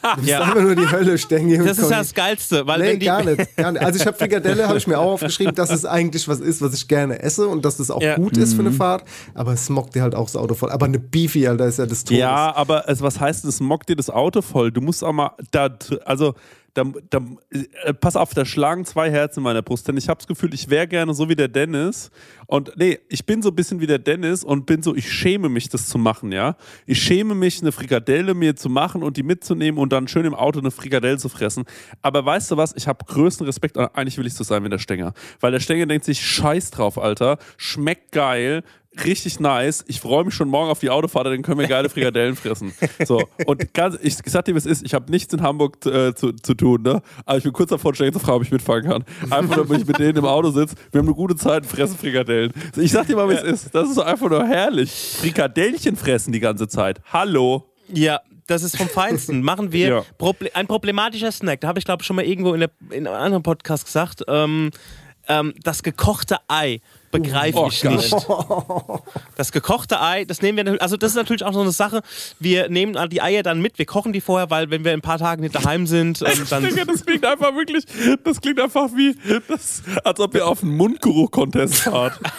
Du bist Ja. einfach nur die Hölle, Stengi. Das ist das Geilste, weil Nee, gar nicht, gar nicht. Also ich habe Frikadelle, habe ich mir auch [laughs] aufgeschrieben, dass es eigentlich was ist, was ich gerne esse und dass das auch Ja. gut ist für eine Fahrt. Aber es mockt dir halt auch das Auto voll. Aber eine Beefy, Alter, ist ja das Todes. Ja, aber es, was heißt, es mockt dir das Auto voll? Du musst auch mal, da, also, da, da, äh, pass auf, da schlagen zwei Herzen in meiner Brust, denn ich habe das Gefühl, ich wäre gerne so wie der Dennis. Und nee, ich bin so ein bisschen wie der Dennis und bin so, ich schäme mich, das zu machen, ja. Ich schäme mich, eine Frikadelle mir zu machen und die mitzunehmen und dann schön im Auto eine Frikadelle zu fressen. Aber weißt du was? Ich habe größten Respekt, eigentlich will ich so sein wie der Stenger. Weil der Stenger denkt sich, scheiß drauf, Alter, schmeckt geil, richtig nice. Ich freue mich schon morgen auf die Autofahrt, dann können wir geile Frikadellen fressen. So, und ganz, ich, ich sag dir, wie es ist, ich habe nichts in Hamburg äh, zu, zu tun, ne? Aber ich bin kurz davor, Stellen zu fragen, ob ich mitfahren kann. Einfach, damit ich mit denen im Auto sitze. Wir haben eine gute Zeit, und fressen Frikadellen. Ich sag dir mal, wie es ist. Das ist einfach nur herrlich. Frikadellchen fressen die ganze Zeit. Hallo. Ja, das ist vom Feinsten. Machen wir Ja. Proble ein problematischer Snack. Da habe ich, glaube ich, schon mal irgendwo in, der, in einem anderen Podcast gesagt. Ähm, ähm, das gekochte Ei begreife Oh, ich nicht. Das gekochte Ei, das nehmen wir, natürlich- also das ist natürlich auch so eine Sache. Wir nehmen die Eier dann mit, wir kochen die vorher, weil wenn wir in ein paar Tagen nicht daheim sind, ähm, dann. Digga, das klingt einfach wirklich, das klingt einfach wie, das, als ob ihr auf einen Mundgeruch-Contest fahrt. [laughs]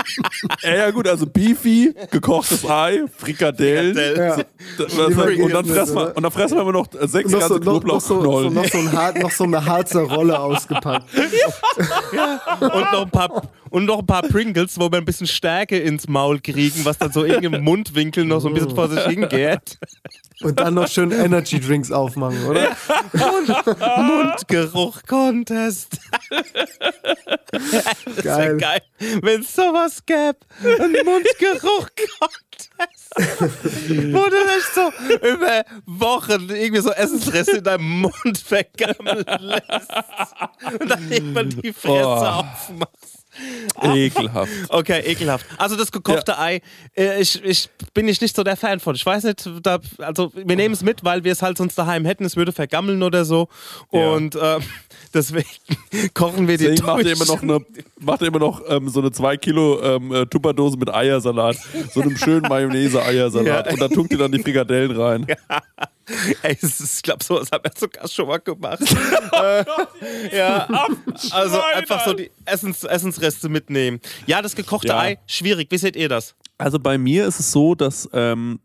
[laughs] ja, ja, gut, also Beefy, gekochtes Ei, Frikadellen. Ja. Das- und, dann fressen wir, und dann fressen wir immer noch sechs noch so, ganze noch, noch, so, Knoblauchknollen. noch, so ein Har noch so eine Harzer Rolle ausgepackt. [laughs] und, noch ein paar, und noch ein paar Pringles, wo wir ein bisschen Stärke ins Maul kriegen, was dann so im Mundwinkel noch so ein bisschen vor sich hingeht. Und dann noch schön Energy Drinks aufmachen, oder? Mundgeruch-Contest. Das wäre Geil. geil, wenn es sowas gäbe. Ein Mundgeruch-Contest. Wo du echt so über Wochen irgendwie so Essensreste in deinem Mund vergammeln lässt. Und dann irgendwann die Fresse Oh. aufmachst. Ekelhaft. Okay, ekelhaft. Also das gekochte Ei, äh, ich, ich bin ich nicht so der Fan von. Ich weiß nicht, da, also wir nehmen es mit, weil wir es halt sonst daheim hätten, es würde vergammeln oder so. Ja. Und ähm, [laughs] deswegen [laughs] kochen wir die Deswegen macht ihr immer noch, eine, macht ihr immer noch ähm, so eine 2 Kilo ähm, äh, Tupperdose mit Eiersalat. So einem schönen [laughs] Mayonnaise-Eiersalat. Ja. Und da tunkt ihr dann die Frikadellen rein. [laughs] Ey, ist, ich glaube, sowas haben wir sogar schon mal gemacht. [laughs] äh, [laughs] ja, also einfach so die Essens, Essensreste mitnehmen. Ja, das gekochte Ja. Ei, schwierig. Wie seht ihr das? Also bei mir ist es so, dass, ähm,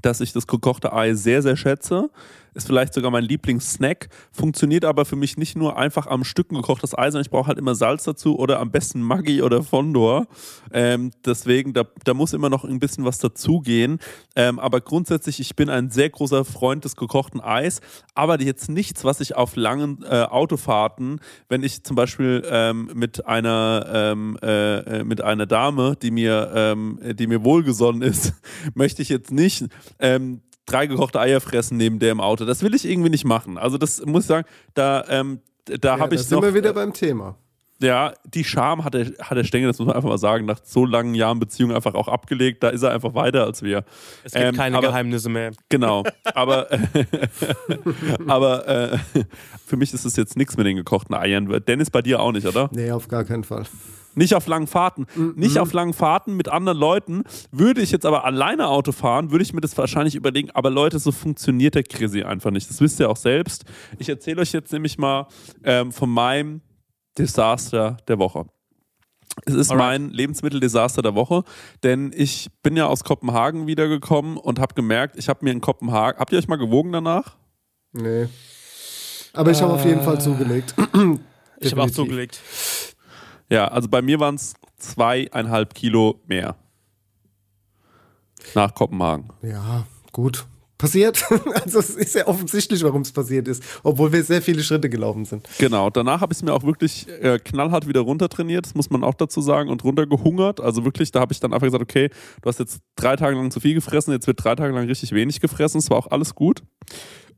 dass ich das gekochte Ei sehr, sehr schätze. Ist vielleicht sogar mein Lieblingssnack, funktioniert aber für mich nicht nur einfach am Stücken gekochtes Ei, sondern ich brauche halt immer Salz dazu oder am besten Maggi oder Fondor. Ähm, deswegen, da, da muss immer noch ein bisschen was dazugehen. Ähm, aber grundsätzlich, ich bin ein sehr großer Freund des gekochten Eis, aber jetzt nichts, was ich auf langen äh, Autofahrten, wenn ich zum Beispiel ähm, mit einer ähm, äh, mit einer Dame, die mir, ähm, die mir wohlgesonnen ist, [laughs] möchte ich jetzt nicht ähm, drei gekochte Eier fressen neben der im Auto. Das will ich irgendwie nicht machen. Also das muss ich sagen, da, ähm, da Ja, habe da ich sind noch, wir wieder beim Thema. Ja, die Scham hat der, hat der Stengel, das muss man einfach mal sagen, nach so langen Jahren Beziehung einfach auch abgelegt. Da ist er einfach weiter als wir. Es gibt Ähm, keine aber- Geheimnisse mehr. Genau, [laughs] aber, [laughs] aber äh, für mich ist es jetzt nichts mit den gekochten Eiern. Dennis, bei dir auch nicht, oder? Nee, auf gar keinen Fall. Nicht auf langen Fahrten. Nicht auf langen Fahrten mit anderen Leuten. Würde ich jetzt aber alleine Auto fahren, würde ich mir das wahrscheinlich überlegen. Aber Leute, so funktioniert der Krisi einfach nicht. Das wisst ihr auch selbst. Ich erzähle euch jetzt nämlich mal ähm, von meinem Desaster der Woche. Es ist Alright. mein Lebensmitteldesaster der Woche, denn ich bin ja aus Kopenhagen wiedergekommen und habe gemerkt, ich habe mir in Kopenhagen, habt ihr euch mal gewogen danach? Nee. Aber ich habe auf jeden Fall zugelegt. [clears throat] Ich habe auch zugelegt. Ja, also bei mir waren es zweieinhalb Kilo mehr. Nach Kopenhagen. Ja, gut. Passiert. [laughs] Also es ist ja offensichtlich, warum es passiert ist, obwohl wir sehr viele Schritte gelaufen sind. Genau, danach habe ich es mir auch wirklich äh, knallhart wieder runtertrainiert, das muss man auch dazu sagen, und runtergehungert. Also wirklich, da habe ich dann einfach gesagt, okay, du hast jetzt drei Tage lang zu viel gefressen, jetzt wird drei Tage lang richtig wenig gefressen, es war auch alles gut.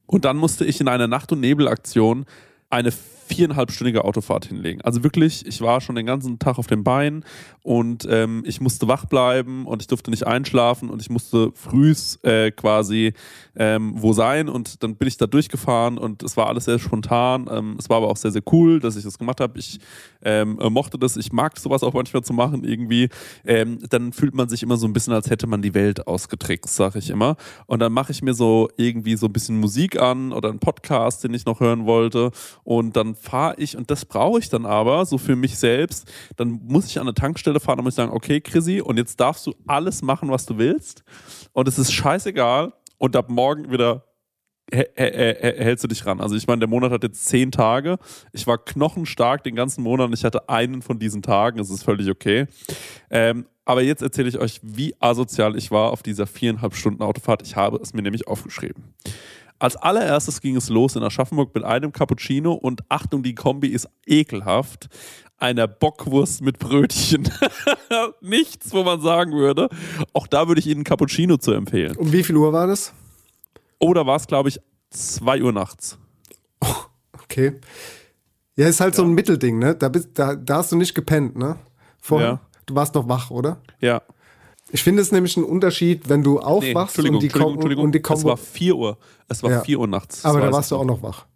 Und dann musste ich in einer Nacht- und Nebelaktion eine viereinhalbstündige Autofahrt hinlegen. Also wirklich, ich war schon den ganzen Tag auf dem Bein und ähm, ich musste wach bleiben und ich durfte nicht einschlafen und ich musste frühs äh, quasi ähm, wo sein und dann bin ich da durchgefahren und es war alles sehr spontan. Ähm, es war aber auch sehr, sehr cool, dass ich das gemacht habe. Ich ähm, äh, mochte das, ich mag sowas auch manchmal zu machen irgendwie. Ähm, dann fühlt man sich immer so ein bisschen, als hätte man die Welt ausgetrickst, sag ich immer. Und dann mache ich mir so irgendwie so ein bisschen Musik an oder einen Podcast, den ich noch hören wollte und dann fahre ich, und das brauche ich dann aber, so für mich selbst, dann muss ich an eine Tankstelle fahren und muss sagen, okay, Chrissy, und jetzt darfst du alles machen, was du willst. Und es ist scheißegal. Und ab morgen wieder hä- hä- hä- hältst du dich ran. Also ich meine, der Monat hat jetzt zehn Tage. Ich war knochenstark den ganzen Monat und ich hatte einen von diesen Tagen. Es ist völlig okay. Ähm, aber jetzt erzähle ich euch, wie asozial ich war auf dieser viereinhalb Stunden Autofahrt. Ich habe es mir nämlich aufgeschrieben. Als allererstes ging es los in Aschaffenburg mit einem Cappuccino und Achtung, die Kombi ist ekelhaft. Einer Bockwurst mit Brötchen. [laughs] Nichts, wo man sagen würde. Auch da würde ich Ihnen Cappuccino zu empfehlen. Um wie viel Uhr war das? Oder war es, glaube ich, 2 Uhr nachts? [laughs] Okay. Ja, ist halt so ein Mittelding, ne? Da, bist, da, da hast du nicht gepennt, ne? Vorher. Ja. Du warst noch wach, oder? Ja. Ich finde es nämlich ein Unterschied, wenn du Nee, aufwachst Entschuldigung, und die, Entschuldigung, und die es Kombo. war 4 Uhr. Es war Ja. 4 Uhr nachts. Aber da weiß warst du auch noch. wach.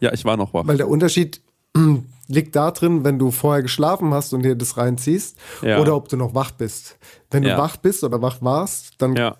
Ja, ich war noch wach. Weil der Unterschied [clears throat] liegt da drin, wenn du vorher geschlafen hast und dir das reinziehst Ja. oder ob du noch wach bist. Wenn du Ja. wach bist oder wach warst, dann Ja.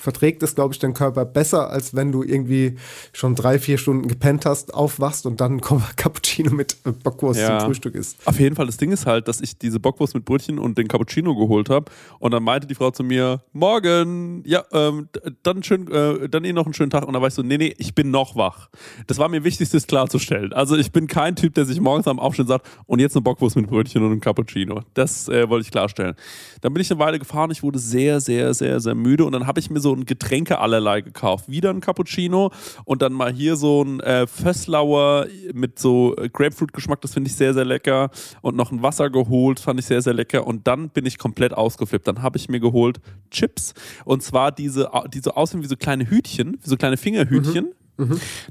Verträgt es, glaube ich, dein Körper besser, als wenn du irgendwie schon drei, vier Stunden gepennt hast, aufwachst und dann [laughs] ein Cappuccino mit äh, Bockwurst Ja. zum Frühstück isst. Auf jeden Fall, das Ding ist halt, dass ich diese Bockwurst mit Brötchen und den Cappuccino geholt habe. Und dann meinte die Frau zu mir, morgen, ja, ähm, dann, schön, äh, dann Ihnen noch einen schönen Tag. Und dann war ich so, nee, nee, ich bin noch wach. Das war mir wichtig, das klarzustellen. Also ich bin kein Typ, der sich morgens am Aufstehen sagt, und jetzt eine Bockwurst mit Brötchen und ein Cappuccino. Das äh, wollte ich klarstellen. Dann bin ich eine Weile gefahren, ich wurde sehr, sehr, sehr, sehr müde. Und dann habe ich mir so ein Getränke allerlei gekauft. Wieder ein Cappuccino und dann mal hier so ein äh, Fösslauer mit so äh, Grapefruit-Geschmack, das finde ich sehr, sehr lecker. Und noch ein Wasser geholt, fand ich sehr, sehr lecker. Und dann bin ich komplett ausgeflippt. Dann habe ich mir geholt Chips. Und zwar diese, die so aussehen wie so kleine Hütchen, wie so kleine Fingerhütchen.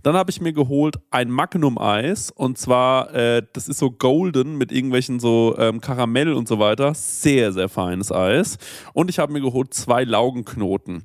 Dann habe ich mir geholt ein Magnum-Eis und zwar, äh, das ist so golden mit irgendwelchen so ähm, Karamell und so weiter. Sehr, sehr feines Eis. Und ich habe mir geholt zwei Laugenknoten.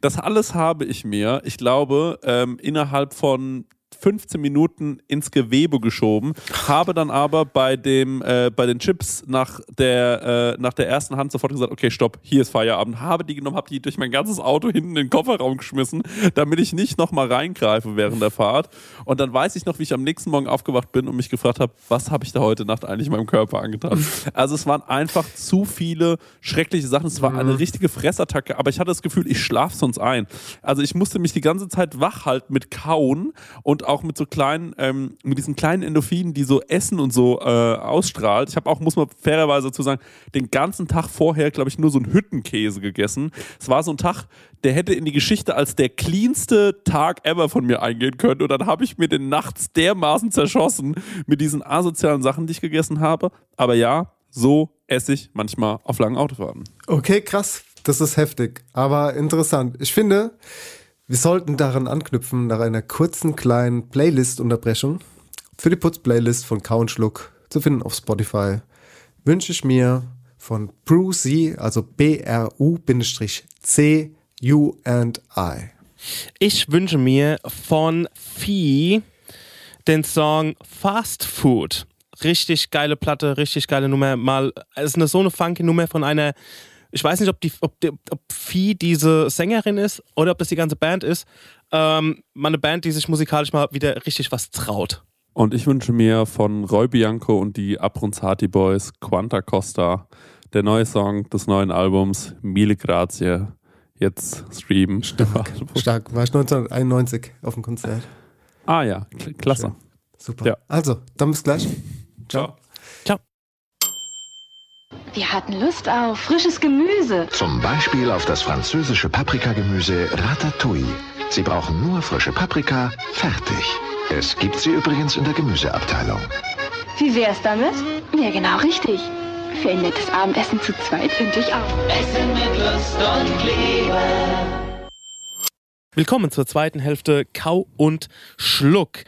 Das alles habe ich mir, ich glaube, ähm, innerhalb von 15 Minuten ins Gewebe geschoben, habe dann aber bei dem äh, bei den Chips nach der äh, nach der ersten Hand sofort gesagt, okay, stopp, hier ist Feierabend. Habe die genommen, habe die durch mein ganzes Auto hinten in den Kofferraum geschmissen, damit ich nicht noch mal reingreife während der Fahrt. Und dann weiß ich noch, wie ich am nächsten Morgen aufgewacht bin und mich gefragt habe, was habe ich da heute Nacht eigentlich meinem Körper angetan? Also es waren einfach zu viele schreckliche Sachen. Es war eine richtige Fressattacke, aber ich hatte das Gefühl, ich schlafe sonst ein. Also ich musste mich die ganze Zeit wach halten mit Kauen und auch mit so kleinen, ähm, mit diesen kleinen Endorphinen, die so Essen und so äh, ausstrahlt. Ich habe auch, muss man fairerweise dazu sagen, den ganzen Tag vorher, glaube ich, nur so einen Hüttenkäse gegessen. Es war so ein Tag, der hätte in die Geschichte als der cleanste Tag ever von mir eingehen können. Und dann habe ich mir den nachts dermaßen zerschossen mit diesen asozialen Sachen, die ich gegessen habe. Aber ja, so esse ich manchmal auf langen Autofahrten. Okay, krass. Das ist heftig, aber interessant. Ich finde, wir sollten daran anknüpfen, nach einer kurzen kleinen Playlist-Unterbrechung für die Putz-Playlist von Kau und Schluck zu finden auf Spotify, wünsche ich mir von Brucey, also B-R-U-C U and I. Ich wünsche mir von Vieh den Song Fast Food. Richtig geile Platte, richtig geile Nummer. Mal, es ist eine so eine funky Nummer von einer. Ich weiß nicht, ob die, ob, die, ob Vieh diese Sängerin ist oder ob das die ganze Band ist. Ähm, mal eine Band, die sich musikalisch mal wieder richtig was traut. Und ich wünsche mir von Roy Bianco und die Abronzati Boys Quanta Costa der neue Song des neuen Albums Mille Grazie jetzt streamen. Stark. [laughs] Stark. War ich 1991 auf dem Konzert. Ah ja, kl- klasse. Super. Ja. Also, dann bis gleich. Ciao. Ciao. Wir hatten Lust auf frisches Gemüse. Zum Beispiel auf das französische Paprikagemüse Ratatouille. Sie brauchen nur frische Paprika, fertig. Es gibt sie übrigens in der Gemüseabteilung. Wie wär's damit? Ja, genau richtig. Für ein nettes Abendessen zu zweit finde ich auch. Willkommen zur zweiten Hälfte Kau und Schluck.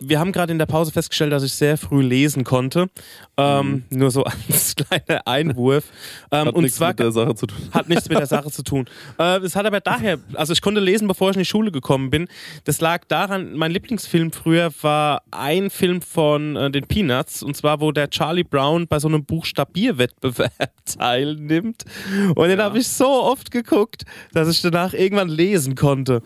Wir haben gerade in der Pause festgestellt, dass ich sehr früh lesen konnte. Ähm, Nur so [laughs] als kleiner Einwurf. Ähm, Mhm. Hat und nichts zwar mit der Sache zu tun. hat nichts mit der Sache zu tun. [laughs] Äh, es hat aber daher, also ich konnte lesen, bevor ich in die Schule gekommen bin. Das lag daran, mein Lieblingsfilm früher war ein Film von äh, den Peanuts, und zwar, wo der Charlie Brown bei so einem Buchstabierwettbewerb [laughs] teilnimmt. Und den habe ich so oft geguckt, dass ich danach irgendwann lesen konnte.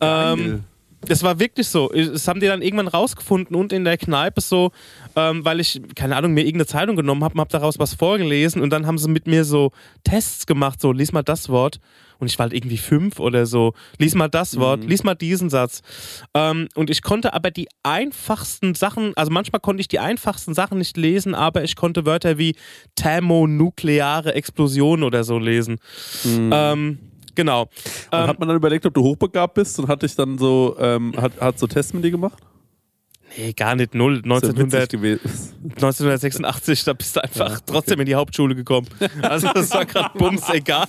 Ähm, das war wirklich so. Das haben die dann irgendwann rausgefunden und in der Kneipe so, ähm, weil ich, keine Ahnung, mir irgendeine Zeitung genommen habe und habe daraus was vorgelesen und dann haben sie mit mir so Tests gemacht, so, lies mal das Wort. Und ich war halt irgendwie fünf oder so. Lies mal das Wort, lies mal diesen Satz. Ähm, und ich konnte aber die einfachsten Sachen, also manchmal konnte ich die einfachsten Sachen nicht lesen, aber ich konnte Wörter wie thermonukleare Explosion oder so lesen. Ähm, genau. Und Ähm, hat man dann überlegt, ob du hochbegabt bist und hat dich dann so, ähm, hat, hat so Tests mit dir gemacht? nee, gar nicht null. Das ist ja 1900, witzig gewesen. 1986, da bist du einfach trotzdem in die Hauptschule gekommen. Also das war gerade [laughs] bums egal.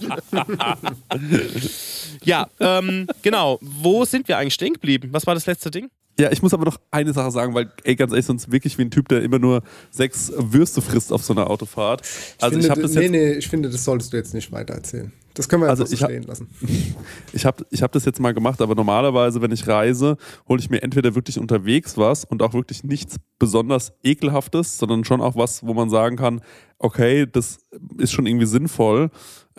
ja, ähm, genau. Wo sind wir eigentlich stehen geblieben? Was war das letzte Ding? Ja, ich muss aber noch eine Sache sagen, weil, ey, ganz ehrlich, sonst wirklich wie ein Typ, der immer nur sechs Würste frisst auf so einer Autofahrt. Also ich, finde, habe das nee, jetzt, nee, ich finde, das solltest du jetzt nicht weiter erzählen. Das können wir Also so ich hab- stehen lassen. [laughs] ich habe ich hab das jetzt mal gemacht, aber normalerweise, wenn ich reise, hole ich mir entweder wirklich unterwegs was und auch wirklich nichts besonders ekelhaftes, sondern schon auch was, wo man sagen kann, okay, das ist schon irgendwie sinnvoll.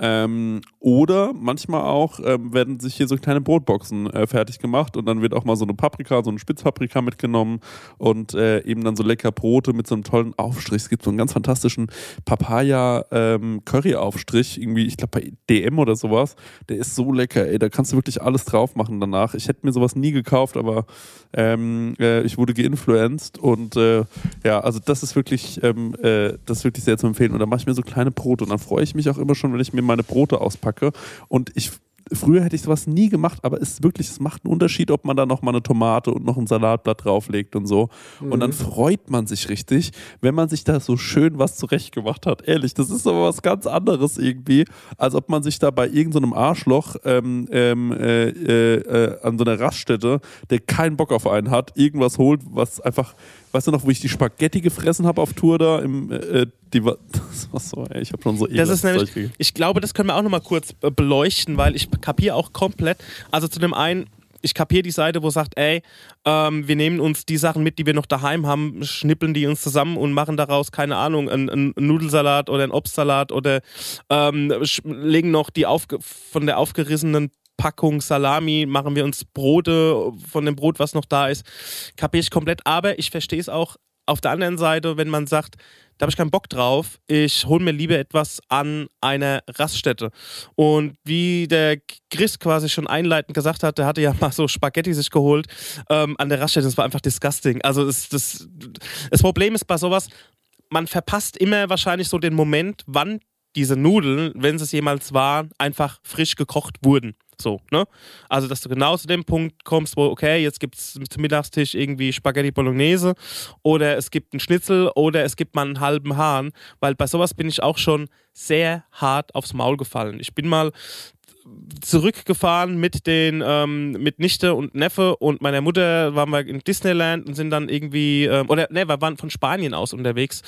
Ähm, oder manchmal auch ähm, werden sich hier so kleine Brotboxen äh, fertig gemacht und dann wird auch mal so eine Paprika, so eine Spitzpaprika mitgenommen und äh, eben dann so lecker Brote mit so einem tollen Aufstrich. Es gibt so einen ganz fantastischen Papaya-Curry-Aufstrich, irgendwie, ich glaube bei DM oder sowas. Der ist so lecker, ey, da kannst du wirklich alles drauf machen danach. Ich hätte mir sowas nie gekauft, aber ähm, äh, ich wurde geinfluenced und äh, ja, also das ist wirklich, ähm, äh, das ist wirklich sehr zu empfehlen. Und dann mache ich mir so kleine Brote und dann freue ich mich auch immer schon, wenn ich mir meine Brote auspacke. Und ich Früher hätte ich sowas nie gemacht, aber es ist wirklich, es macht einen Unterschied, ob man da noch mal eine Tomate und noch ein Salatblatt drauflegt und so. Und dann freut man sich richtig, wenn man sich da so schön was zurechtgemacht hat. Ehrlich, das ist aber was ganz anderes irgendwie, als ob man sich da bei irgendeinem Arschloch ähm, ähm, äh, äh, äh, an so einer Raststätte, der keinen Bock auf einen hat, irgendwas holt, was einfach, weißt du noch, wo ich die Spaghetti gefressen habe auf Tour da im, äh, die war, [laughs] das war so, ey, ich habe schon so Das ist nämlich, Zeug ich glaube, das können wir auch nochmal kurz äh, beleuchten, weil ich kapiere auch komplett. Also zu dem einen, ich kapiere die Seite, wo sagt, ey, ähm, wir nehmen uns die Sachen mit, die wir noch daheim haben, schnippeln die uns zusammen und machen daraus, keine Ahnung, einen, einen Nudelsalat oder einen Obstsalat oder ähm, legen noch die von der aufgerissenen Packung Salami, machen wir uns Brote von dem Brot, was noch da ist. Kapiere ich komplett, aber ich verstehe es auch auf der anderen Seite, wenn man sagt, da habe ich keinen Bock drauf. Ich hole mir lieber etwas an einer Raststätte. Und wie der Chris quasi schon einleitend gesagt hat, der hatte ja [laughs] mal so Spaghetti sich geholt ähm, an der Raststätte. Das war einfach disgusting. Also das, das, das Problem ist bei sowas, man verpasst immer wahrscheinlich so den Moment, wann diese Nudeln, wenn sie es jemals waren, einfach frisch gekocht wurden. So, ne? Also, dass du genau zu dem Punkt kommst, wo, okay, jetzt gibt es zum Mittagstisch irgendwie Spaghetti Bolognese oder es gibt einen Schnitzel oder es gibt mal einen halben Hahn, weil bei sowas bin ich auch schon sehr hart aufs Maul gefallen. Ich bin mal zurückgefahren mit den ähm, mit Nichte und Neffe und meiner Mutter waren wir in Disneyland und sind dann irgendwie ähm, oder ne, wir waren von Spanien aus unterwegs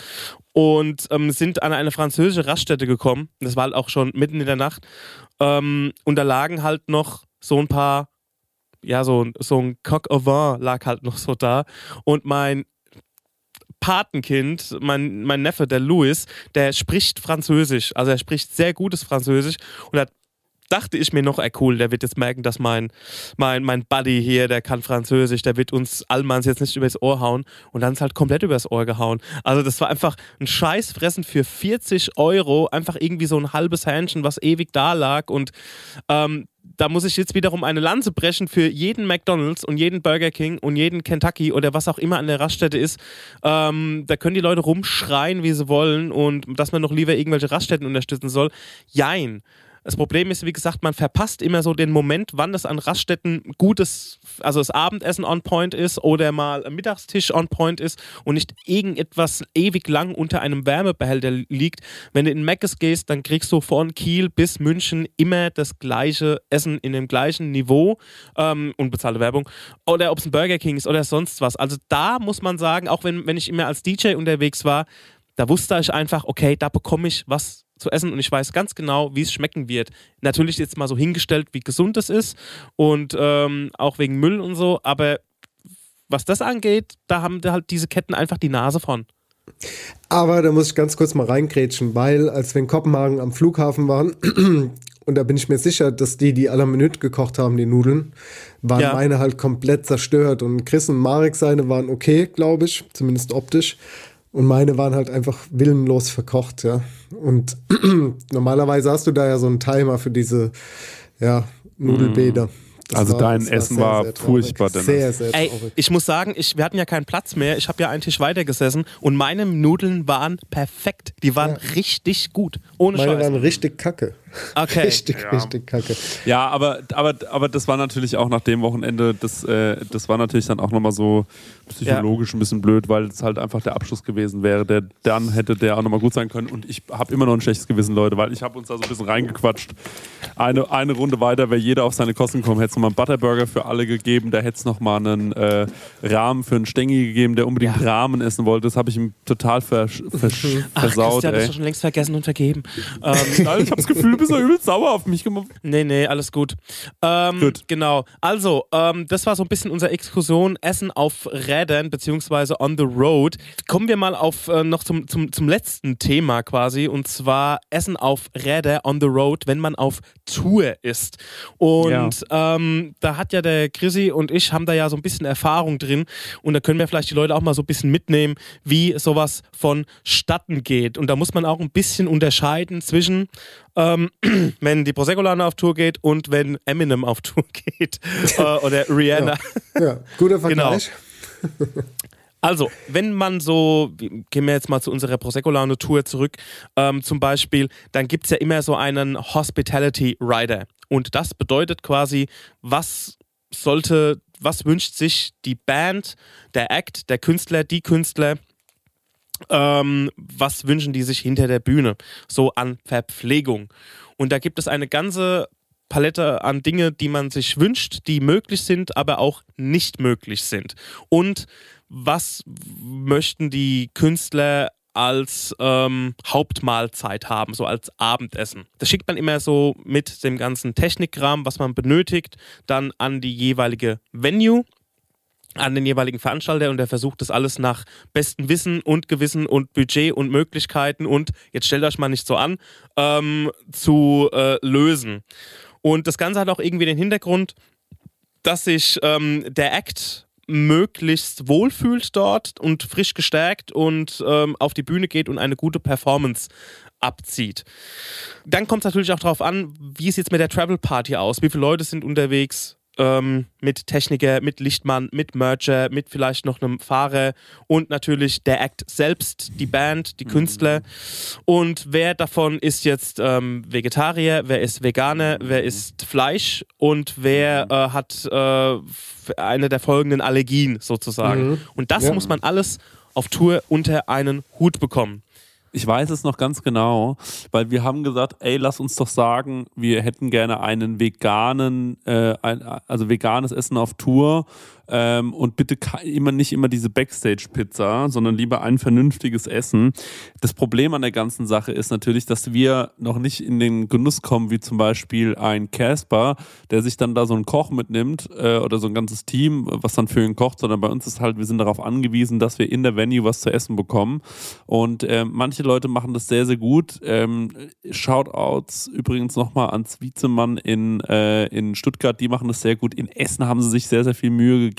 und ähm, sind an eine französische Raststätte gekommen. Das war halt auch schon mitten in der Nacht ähm, und da lagen halt noch so ein paar ja so so ein Coq au vin lag halt noch so da und mein Patenkind, mein, mein Neffe, der Louis, der spricht Französisch. Also er spricht sehr gutes Französisch und hat dachte ich mir noch, ey cool, der wird jetzt merken, dass mein, mein, mein Buddy hier, der kann Französisch, der wird uns Allmanns jetzt nicht übers Ohr hauen. Und dann ist halt komplett übers Ohr gehauen. Also das war einfach ein Scheißfressen für 40 Euro, einfach irgendwie so ein halbes Hähnchen, was ewig da lag. Und ähm, da muss ich jetzt wiederum eine Lanze brechen für jeden McDonalds und jeden Burger King und jeden Kentucky oder was auch immer an der Raststätte ist. Ähm, da können die Leute rumschreien, wie sie wollen und dass man noch lieber irgendwelche Raststätten unterstützen soll. Jein. Das Problem ist, wie gesagt, man verpasst immer so den Moment, wann das an Raststätten gutes, also das Abendessen on point ist oder mal ein Mittagstisch on point ist und nicht irgendetwas ewig lang unter einem Wärmebehälter liegt. Wenn du in Meckes gehst, dann kriegst du von Kiel bis München immer das gleiche Essen in dem gleichen Niveau, ähm, unbezahlte Werbung, oder ob es ein Burger King ist oder sonst was. Also da muss man sagen, auch wenn, wenn ich immer als DJ unterwegs war, da wusste ich einfach, okay, da bekomme ich was zu essen und ich weiß ganz genau, wie es schmecken wird. Natürlich jetzt mal so hingestellt, wie gesund es ist und ähm, auch wegen Müll und so, aber was das angeht, da haben halt diese Ketten einfach die Nase von. Aber da muss ich ganz kurz mal reingrätschen, weil als wir in Kopenhagen am Flughafen waren, [clears throat] und da bin ich mir sicher, dass die, die aller Minute gekocht haben, die Nudeln, waren ja. meine halt komplett zerstört. Und Chris und Marek seine waren okay, glaube ich, zumindest optisch. Und meine waren halt einfach willenlos verkocht, ja. Und [clears throat] normalerweise hast du da ja so einen Timer für diese ja, Nudelbäder. Das also war, dein Essen war, sehr, sehr furchtbar. Dennis. Sehr, sehr Ey, ich muss sagen, ich, wir hatten ja keinen Platz mehr. Ich habe ja einen Tisch weiter gesessen und meine Nudeln waren perfekt. Die waren ja. richtig gut. Ohne meine Scheiß. waren richtig kacke. Okay. richtig, ja. richtig kacke. Ja, aber, aber, aber das war natürlich auch nach dem Wochenende, das, äh, das war natürlich dann auch nochmal so psychologisch ja. ein bisschen blöd, weil es halt einfach der Abschluss gewesen wäre. Der, dann hätte der auch nochmal gut sein können. Und ich habe immer noch ein schlechtes Gewissen, Leute, weil ich habe uns da so ein bisschen reingequatscht. Eine, eine Runde weiter wäre jeder auf seine Kosten gekommen. Hätte es nochmal einen Butterburger für alle gegeben, da hätte es nochmal einen äh, Rahmen für einen Stengi gegeben, der unbedingt ja. Rahmen essen wollte. Das habe ich ihm total vers vers Ach, versaut. Christian, ey. das schon längst vergessen und vergeben. [laughs] ähm, ich habe das Gefühl, bist ja übelst sauer auf mich gemacht. Nee, nee, alles gut. Ähm, gut. Genau. Also, ähm, das war so ein bisschen unsere Exkursion Essen auf Rädern, beziehungsweise on the road. Kommen wir mal auf äh, noch zum, zum, zum letzten Thema quasi, und zwar Essen auf Räder on the road, wenn man auf Tour ist. Und ja. ähm, da hat ja der Chrissy und ich haben da ja so ein bisschen Erfahrung drin und da können wir vielleicht die Leute auch mal so ein bisschen mitnehmen, wie sowas vonstatten geht. Und da muss man auch ein bisschen unterscheiden zwischen, ähm, [clears throat] wenn die Prosecco-Lane auf Tour geht und wenn Eminem auf Tour [laughs] geht äh, oder Rihanna. Ja, ja. guter Vergleich. Genau. Also, wenn man so, gehen wir jetzt mal zu unserer Prosecco-Laune-Tour zurück, ähm, zum Beispiel, dann gibt es ja immer so einen Hospitality Rider. Und das bedeutet quasi, was sollte, was wünscht sich die Band, der Act, der Künstler, die Künstler, ähm, was wünschen die sich hinter der Bühne, so an Verpflegung. Und da gibt es eine ganze Palette an Dinge, die man sich wünscht, die möglich sind, aber auch nicht möglich sind. Und was möchten die Künstler als ähm, Hauptmahlzeit haben, so als Abendessen. Das schickt man immer so mit dem ganzen Technikkram, was man benötigt, dann an die jeweilige Venue an den jeweiligen Veranstalter und der versucht das alles nach bestem Wissen und Gewissen und Budget und Möglichkeiten und jetzt stellt euch mal nicht so an, ähm, zu äh, lösen. Und das Ganze hat auch irgendwie den Hintergrund, dass sich ähm, der Act möglichst wohlfühlt dort und frisch gestärkt und ähm, auf die Bühne geht und eine gute Performance abzieht. Dann kommt es natürlich auch darauf an, wie es jetzt mit der Travel Party aus, wie viele Leute sind unterwegs, ähm, mit Techniker, mit Lichtmann, mit Merger, mit vielleicht noch einem Fahrer und natürlich der Act selbst, die Band, die Künstler. Und wer davon ist jetzt ähm, Vegetarier, wer ist Veganer, wer isst Fleisch und wer äh, hat äh, eine der folgenden Allergien sozusagen. Mhm. Und das Ja. muss man alles auf Tour unter einen Hut bekommen. Ich weiß es noch ganz genau, weil wir haben gesagt, ey, lass uns doch sagen, wir hätten gerne einen veganen, äh, ein, also veganes Essen auf Tour ähm, und bitte immer nicht immer diese Backstage-Pizza, sondern lieber ein vernünftiges Essen. Das Problem an der ganzen Sache ist natürlich, dass wir noch nicht in den Genuss kommen, wie zum Beispiel ein Casper, der sich dann da so einen Koch mitnimmt äh, oder so ein ganzes Team, was dann für ihn kocht, sondern bei uns ist halt, wir sind darauf angewiesen, dass wir in der Venue was zu essen bekommen. Und ähm, manche Leute machen das sehr, sehr gut. Ähm, Shoutouts übrigens nochmal ans Wiezemann in, äh, in Stuttgart, die machen das sehr gut. In Essen haben sie sich sehr, sehr viel Mühe gegeben.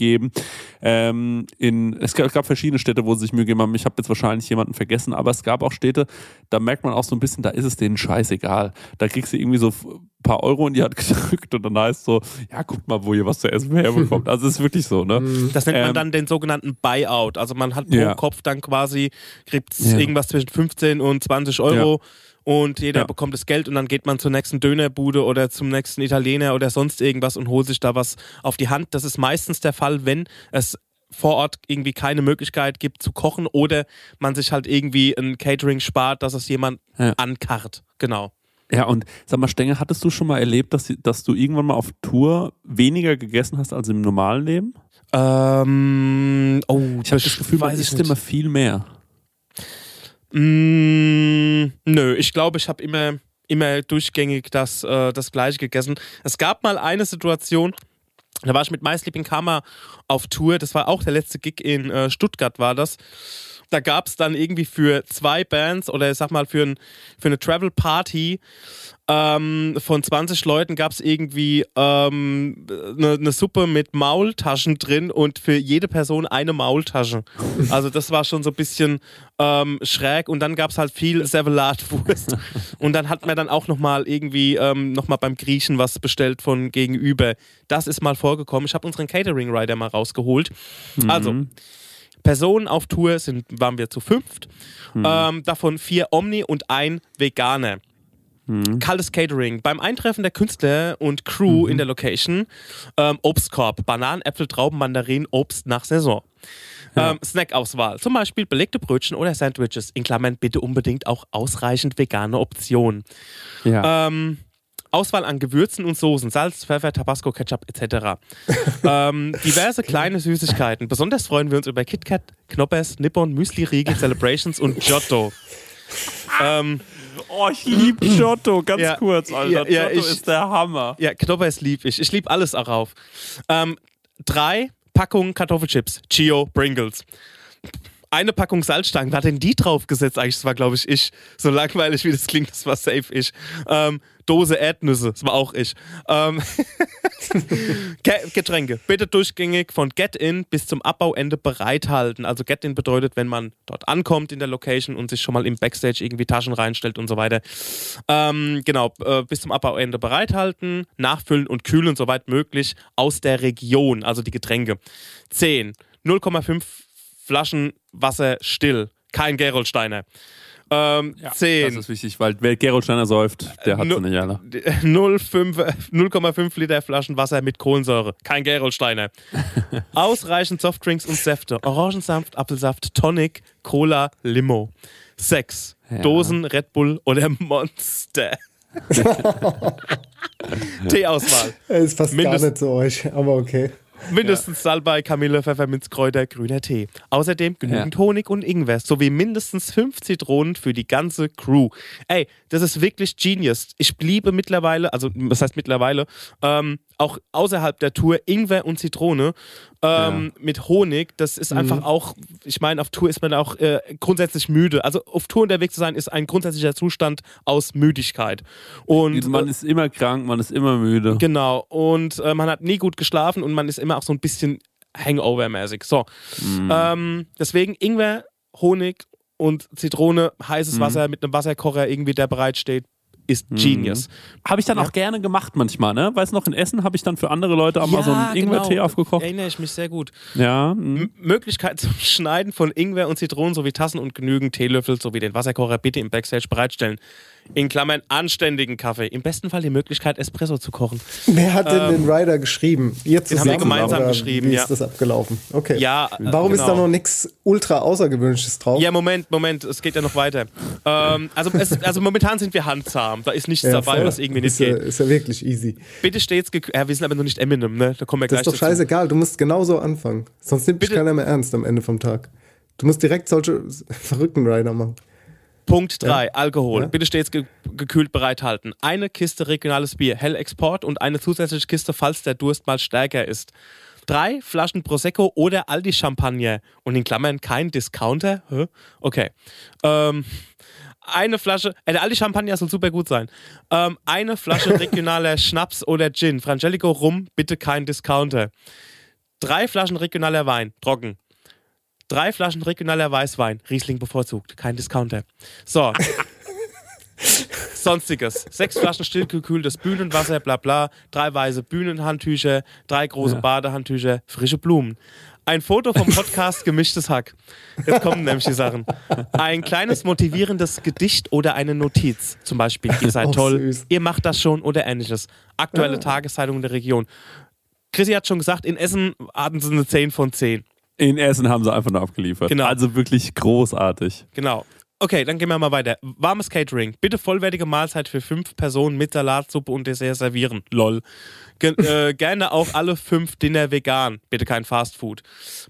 Ähm, in, es, gab, es gab verschiedene Städte, wo sie sich Mühe gegeben haben. Ich habe jetzt wahrscheinlich jemanden vergessen, aber es gab auch Städte, da merkt man auch so ein bisschen, da ist es denen scheißegal. Da kriegst du irgendwie so ein paar Euro in die Hand [laughs] gedrückt und dann heißt so, ja, guckt mal, wo ihr was zu essen [laughs] herbekommt. Also es ist wirklich so, ne? Das nennt man Ähm, dann den sogenannten Buyout. Also man hat pro Ja. Kopf dann quasi, kriegt Ja. irgendwas zwischen 15 und 20 Euro und jeder Ja. bekommt das Geld und dann geht man zur nächsten Dönerbude oder zum nächsten Italiener oder sonst irgendwas und holt sich da was auf die Hand. Das ist meistens der Fall, wenn es vor Ort irgendwie keine Möglichkeit gibt zu kochen oder man sich halt irgendwie ein Catering spart, dass es jemand Ja. ankarrt. Genau. Ja, und sag mal, Stenger, hattest du schon mal erlebt, dass, dass du irgendwann mal auf Tour weniger gegessen hast als im normalen Leben? Ähm, oh, Ich habe das Gefühl, man isst immer viel mehr. Mm, nö, ich glaube, ich habe immer, immer durchgängig das, äh, das gleiche gegessen. Es gab mal eine Situation, da war ich mit My Sleeping Karma auf Tour. Das war auch der letzte Gig in äh, Stuttgart, war das. Da gab es dann irgendwie für zwei Bands oder ich sag mal für, ein, für eine Travel Party ähm, von 20 Leuten gab es irgendwie ähm, eine, eine Suppe mit Maultaschen drin und für jede Person eine Maultasche. Also das war schon so ein bisschen ähm, schräg und dann gab es halt viel Servelatwurst und dann hat man dann auch nochmal irgendwie ähm, nochmal beim Griechen was bestellt von gegenüber. Das ist mal vorgekommen. Ich habe unseren Catering-Rider mal rausgeholt. Also, Personen auf Tour sind, waren wir zu fünft. Ähm, davon vier Omni und ein Veganer. Kaltes Catering. Beim Eintreffen der Künstler und Crew in der Location ähm, Obstkorb, Bananen, Äpfel, Trauben, Mandarinen, Obst nach Saison. Ähm, Snackauswahl, zum Beispiel belegte Brötchen oder Sandwiches, in Klammern bitte unbedingt auch ausreichend vegane Optionen. Ja. Ähm, Auswahl an Gewürzen und Soßen, Salz, Pfeffer, Tabasco, Ketchup etc. [laughs] ähm, diverse kleine Süßigkeiten. Besonders freuen wir uns über KitKat, Knoppers, Nippon, Müsli, Riegel, Celebrations und Giotto. [laughs] ähm, oh, ich liebe Giotto, ganz Ja, kurz, Alter. ja, Giotto ich- ist der Hammer. ja, Knoppers lieb ich. Ich liebe alles auch auf. Ähm, drei Packungen Kartoffelchips, Chio, Pringles. Eine Packung Salzstangen, wer hat denn die draufgesetzt? Eigentlich, das war, glaube ich, ich. So langweilig, wie das klingt, das war safe ich. Ähm, Dose Erdnüsse, das war auch ich. Ähm, [laughs] Ge- Getränke, bitte durchgängig von Get-In bis zum Abbauende bereithalten. Also Get-In bedeutet, wenn man dort ankommt in der Location und sich schon mal im Backstage irgendwie Taschen reinstellt und so weiter. Ähm, genau, äh, bis zum Abbauende bereithalten, nachfüllen und kühlen, soweit möglich, aus der Region, also die Getränke. 10. 0,5 Flaschen Wasser still. Kein Gerolsteiner. Ähm, 10. Das ist wichtig, weil wer Gerold Steiner säuft, der hat sie nicht alle. 0,5 0,5 Liter Flaschen Wasser mit Kohlensäure. Kein Gerolsteiner. [laughs] Ausreichend Softdrinks und Säfte. Orangensaft, Apfelsaft, Tonic, Cola, Limo. 6. Ja. Dosen, Red Bull oder Monster. [laughs] [laughs] Teeauswahl. Es passt gar Mindest- nicht zu euch, aber okay. Mindestens Salbei, Kamille, Pfefferminzkräuter, grüner Tee. Außerdem genügend Honig und Ingwer sowie mindestens fünf Zitronen für die ganze Crew. Ey, das ist wirklich genius. Ich bliebe mittlerweile, also was heißt mittlerweile, ähm, auch außerhalb der Tour Ingwer und Zitrone ähm, mit Honig. Das ist einfach auch, ich meine, auf Tour ist man auch äh, grundsätzlich müde. Also auf Tour unterwegs zu sein, ist ein grundsätzlicher Zustand aus Müdigkeit. Und man ist immer krank, man ist immer müde. Genau. Und äh, man hat nie gut geschlafen und man ist immer auch so ein bisschen Hangover-mäßig. So. Ähm, deswegen Ingwer, Honig und Zitrone, heißes Wasser mit einem Wasserkocher irgendwie, der bereitsteht, ist Genius. Habe ich dann auch gerne gemacht manchmal, ne? Weiß noch, in Essen habe ich dann für andere Leute auch mal so einen Ingwer-Tee genau. aufgekocht. Erinnere ich mich sehr gut. Ja, mm. M Möglichkeit [laughs] zum Schneiden von Ingwer und Zitronen sowie Tassen und genügend Teelöffel sowie den Wasserkocher bitte im Backstage bereitstellen. In Klammern anständigen Kaffee. Im besten Fall die Möglichkeit, Espresso zu kochen. Wer hat denn den Rider geschrieben? Ähm, den haben wir gemeinsam oder geschrieben, Wie ja. ist das abgelaufen? Okay. Ja, Warum ist da genau. noch nichts ultra Außergewöhnliches drauf? Ja, Moment, Moment, es geht ja noch weiter. Ähm, also, es, also momentan sind wir handzahm. Da ist nichts Ja, dabei, voll. was irgendwie nicht ist geht. ist ja wirklich easy. Bitte stets. Ja, wir sind aber noch nicht Eminem, ne? Da kommen wir Das gleich ist doch dazu. scheißegal. Du musst genauso anfangen. Sonst nimmt dich keiner mehr ernst am Ende vom Tag. Du musst direkt solche verrückten Rider machen. Punkt 3, Alkohol. Ja. Bitte stets ge gekühlt bereithalten. Eine Kiste regionales Bier, Hell Export und eine zusätzliche Kiste, falls der Durst mal stärker ist. Drei Flaschen Prosecco oder Aldi Champagner. Und in Klammern kein Discounter? Hä? Okay. Ähm, eine Flasche, äh, der Aldi Champagner soll super gut sein. Ähm, eine Flasche [laughs] regionaler Schnaps oder Gin. Frangelico Rum, bitte kein Discounter. Drei Flaschen regionaler Wein, trocken. Drei Flaschen regionaler Weißwein, Riesling bevorzugt, kein Discounter. So. [laughs] Sonstiges. Sechs Flaschen stillgekühltes Bühnenwasser, bla bla. Drei weiße Bühnenhandtücher, drei große Badehandtücher, frische Blumen. Ein Foto vom Podcast [laughs] Gemischtes Hack. Jetzt kommen nämlich die Sachen. Ein kleines motivierendes Gedicht oder eine Notiz. Zum Beispiel, ihr seid Auch [laughs] toll, süß. ihr macht das schon oder ähnliches. Aktuelle Tageszeitung der Region. Chrissy hat schon gesagt, in Essen hatten sie eine 10 von 10. In Essen haben sie einfach nur abgeliefert. Genau. Also wirklich großartig. Genau. Okay, dann gehen wir mal weiter. Warmes Catering. Bitte vollwertige Mahlzeit für fünf Personen mit Salat, Suppe und Dessert servieren. Lol. Äh, gerne auch alle fünf Dinner vegan. Bitte kein Fast Food.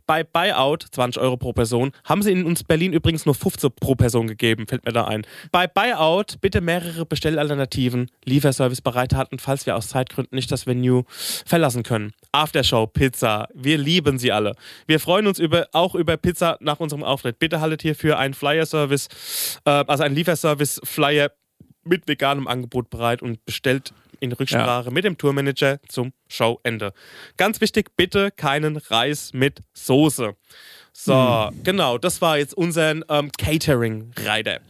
Bei Buyout, 20 Euro pro Person, haben sie in uns Berlin übrigens nur 15 pro Person gegeben, fällt mir da ein. Bei Buyout bitte mehrere Bestellalternativen, Lieferservice bereithalten, falls wir aus Zeitgründen nicht das Venue verlassen können. Aftershow, Pizza, wir lieben sie alle. Wir freuen uns über, auch über Pizza nach unserem Auftritt. Bitte haltet hierfür einen Flyer-Service, äh, also einen Lieferservice-Flyer mit veganem Angebot bereit und bestellt in Rücksprache mit dem Tourmanager zum Showende. Ganz wichtig, bitte keinen Reis mit Soße. So, genau, das war jetzt unser ähm, Catering-Reiter.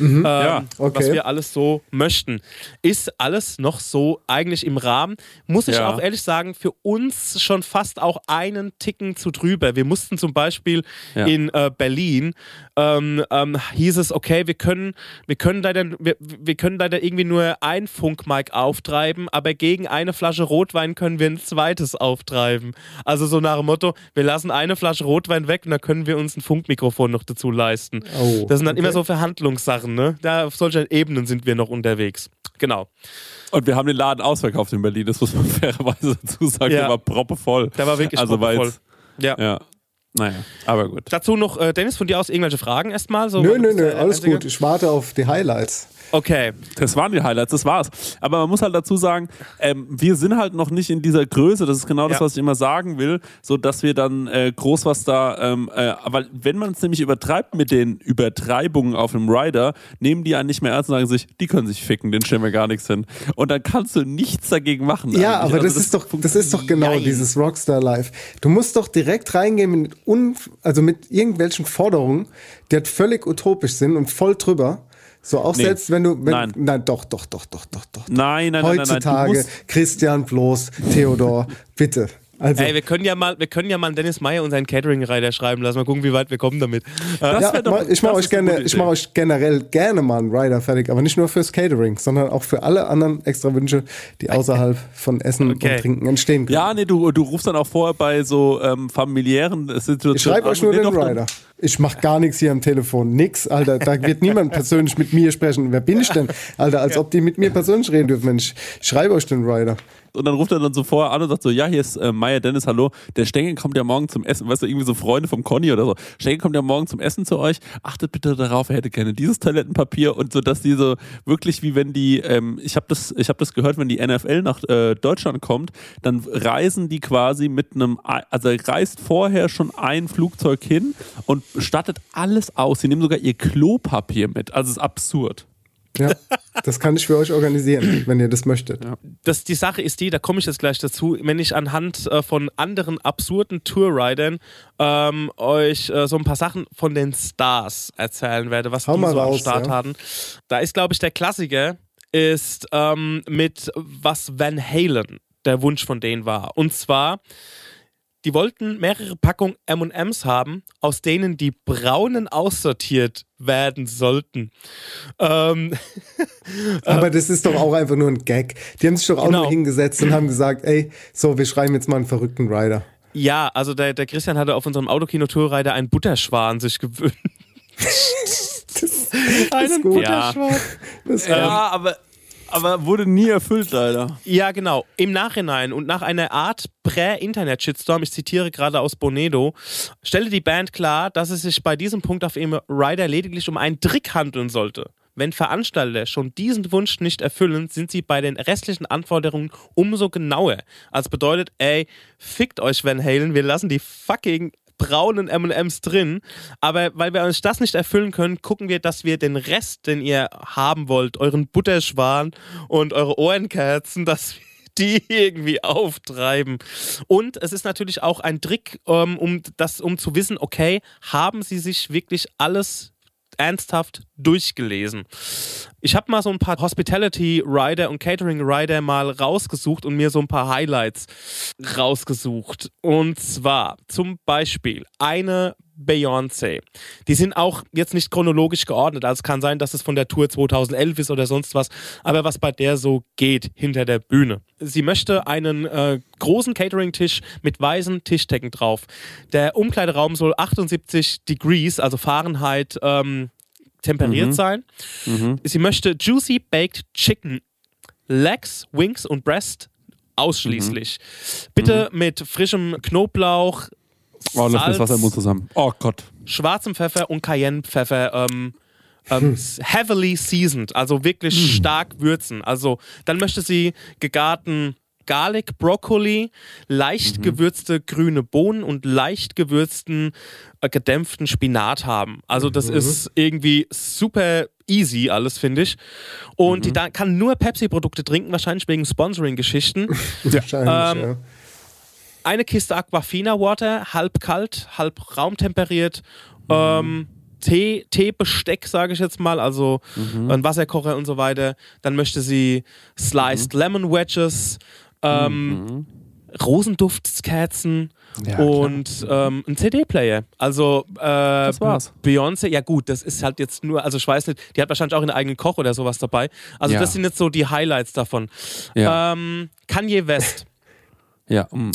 Ähm, Ja, okay. Was wir alles so möchten. Ist alles noch so eigentlich im Rahmen? Muss ich Ja. auch ehrlich sagen, für uns schon fast auch einen Ticken zu drüber. Wir mussten zum Beispiel Ja. in äh, Berlin, ähm, ähm, hieß es, okay, wir können, wir, können leider, wir, wir können leider irgendwie nur ein Funkmic auftreiben, aber gegen eine Flasche Rotwein können wir ein zweites auftreiben. Also so nach dem Motto, wir lassen eine Flasche Rotwein weg und dann können wir uns ein Funkmikrofon noch dazu leisten. Oh, das sind dann okay. immer so Verhandlungssachen, ne? Da auf solchen Ebenen sind wir noch unterwegs. Genau. Und wir haben den Laden ausverkauft in Berlin, das muss man [laughs] fairerweise dazu sagen. Ja. Der war proppevoll. Der war wirklich also proppevoll. Ja. Ja. Naja, aber gut. Dazu noch, äh, Dennis, von dir aus irgendwelche Fragen erstmal? So, Nö, nö, nö, alles Einzige. gut. Ich warte auf die Highlights. Okay. Das waren die Highlights, das war's. Aber man muss halt dazu sagen, ähm, wir sind halt noch nicht in dieser Größe, das ist genau das, Ja. was ich immer sagen will, so dass wir dann äh, groß was da, ähm, äh, weil wenn man es nämlich übertreibt mit den Übertreibungen auf dem Rider, nehmen die einen nicht mehr ernst und sagen sich, die können sich ficken, den stellen wir gar nichts hin. Und dann kannst du nichts dagegen machen. Ja, eigentlich. aber Also das, ist doch, das ist doch genau dieses Rockstar Life. Du musst doch direkt reingehen mit, un, also mit irgendwelchen Forderungen, die halt völlig utopisch sind und voll drüber. So auch Nee. selbst wenn du, wenn, Nein. doch, doch, doch, doch, doch, doch. Nein, nein, nein, nein, nein. Heutzutage musst, Christian Bloß, Theodor, bitte. Also, Ey, wir können ja mal, wir können ja mal einen Dennis Meyer unseren Catering-Reiter schreiben lassen. Mal gucken, wie weit wir kommen damit. das ja, doch- ich mache euch gerne, ich Idee. euch generell gerne mal einen Rider fertig, aber nicht nur fürs Catering, sondern auch für alle anderen extra Wünsche, die außerhalb von Essen Okay. und Trinken entstehen können. Ja, nee, du, du rufst dann auch vorher bei so ähm, familiären Situationen. Ich schreibe euch und nur den doch, dann- Rider. Ich mach gar nichts hier am Telefon. Nix, Alter. Da wird niemand persönlich mit mir sprechen. Wer bin ich denn? Alter, als ob die mit mir persönlich reden dürfen. Mensch, schreibe euch den Rider. Und dann ruft er dann so vorher an und sagt so, ja, hier ist äh, Maya Dennis, hallo, der Stengel kommt ja morgen zum Essen, weißt du, irgendwie so Freunde vom Conny oder so. Stengel kommt ja morgen zum Essen zu euch, achtet bitte darauf, er hätte gerne dieses Toilettenpapier und so, dass die so wirklich wie wenn die, ähm, ich habe das, habe das gehört, wenn die NFL nach äh, Deutschland kommt, dann reisen die quasi mit einem, also reist vorher schon ein Flugzeug hin und stattet alles aus. Sie nehmen sogar ihr Klopapier mit. Also es ist absurd. Ja, das kann ich für euch organisieren, wenn ihr das möchtet. Ja. Das, die Sache ist die, da komme ich jetzt gleich dazu, wenn ich anhand äh, von anderen absurden Tourridern ähm, euch äh, so ein paar Sachen von den Stars erzählen werde, was Hau die so raus, am Start ja. hatten. Da ist, glaube ich, der Klassiker ist ähm, mit was Van Halen der Wunsch von denen war. Und zwar die wollten mehrere Packungen M&M's haben, aus denen die braunen aussortiert werden sollten. Ähm, [laughs] Aber das ist doch auch einfach nur ein Gag. Die haben sich doch auch Genau. nur hingesetzt und haben gesagt, ey, so, wir schreiben jetzt mal einen verrückten Rider. ja, also der, der Christian hatte auf unserem Autokino-Tourreiter einen Butterschwan sich gewünscht. [laughs] einen gut. Butterschwan. Das Ja, aber, aber wurde nie erfüllt, leider. Ja, genau. Im Nachhinein und nach einer Art Prä-Internet-Shitstorm, ich zitiere gerade aus Bonedo, stellte die Band klar, dass es sich bei diesem Punkt auf ihrem Rider lediglich um einen Trick handeln sollte. Wenn Veranstalter schon diesen Wunsch nicht erfüllen, sind sie bei den restlichen Anforderungen umso genauer. Also bedeutet, ey, fickt euch Van Halen, wir lassen die fucking braunen M&M's drin, aber weil wir uns das nicht erfüllen können, gucken wir, dass wir den Rest, den ihr haben wollt, euren Butterschwan und eure Ohrenkerzen, dass wir die irgendwie auftreiben. Und es ist natürlich auch ein Trick, ähm, um das, um zu wissen, okay, haben sie sich wirklich alles ernsthaft durchgelesen. Ich habe mal so ein paar Hospitality Rider und Catering Rider mal rausgesucht und mir so ein paar Highlights rausgesucht. Und zwar zum Beispiel eine Beyoncé. Die sind auch jetzt nicht chronologisch geordnet. Also es kann sein, dass es von der Tour 2011 ist oder sonst was. Aber was bei der so geht hinter der Bühne. Sie möchte einen äh, großen Catering-Tisch mit weißen Tischdecken drauf. Der Umkleideraum soll 78 Degrees, also Fahrenheit, ähm, temperiert Mhm. sein. Sie möchte Juicy Baked Chicken, Legs, Wings und Breast ausschließlich. Bitte mit frischem Knoblauch, Oh, mir das Wasser im Mund zusammen. Oh Gott. schwarzem Pfeffer und Cayennepfeffer ähm, ähm, heavily seasoned, also wirklich stark würzen. Also dann möchte sie gegarten Garlic, Brokkoli, leicht gewürzte grüne Bohnen und leicht gewürzten, äh, gedämpften Spinat haben. Also das ist irgendwie super easy alles, finde ich. Und die da kann nur Pepsi-Produkte trinken, wahrscheinlich wegen Sponsoring-Geschichten. [laughs] Wahrscheinlich, Ähm, ja. Eine Kiste Aquafina Water, halb kalt, halb raumtemperiert. Ähm, Tee, Teebesteck, sage ich jetzt mal, also ein Wasserkocher und so weiter. Dann möchte sie Sliced Lemon Wedges, ähm, Rosenduftkerzen Ja, und ähm, ein CD-Player. Also äh, Das war's. Beyoncé, ja gut, das ist halt jetzt nur, also ich weiß nicht, die hat wahrscheinlich auch einen eigenen Koch oder sowas dabei. Also Ja. das sind jetzt so die Highlights davon. Ja. Ähm, Kanye West. [laughs] Ja. mm.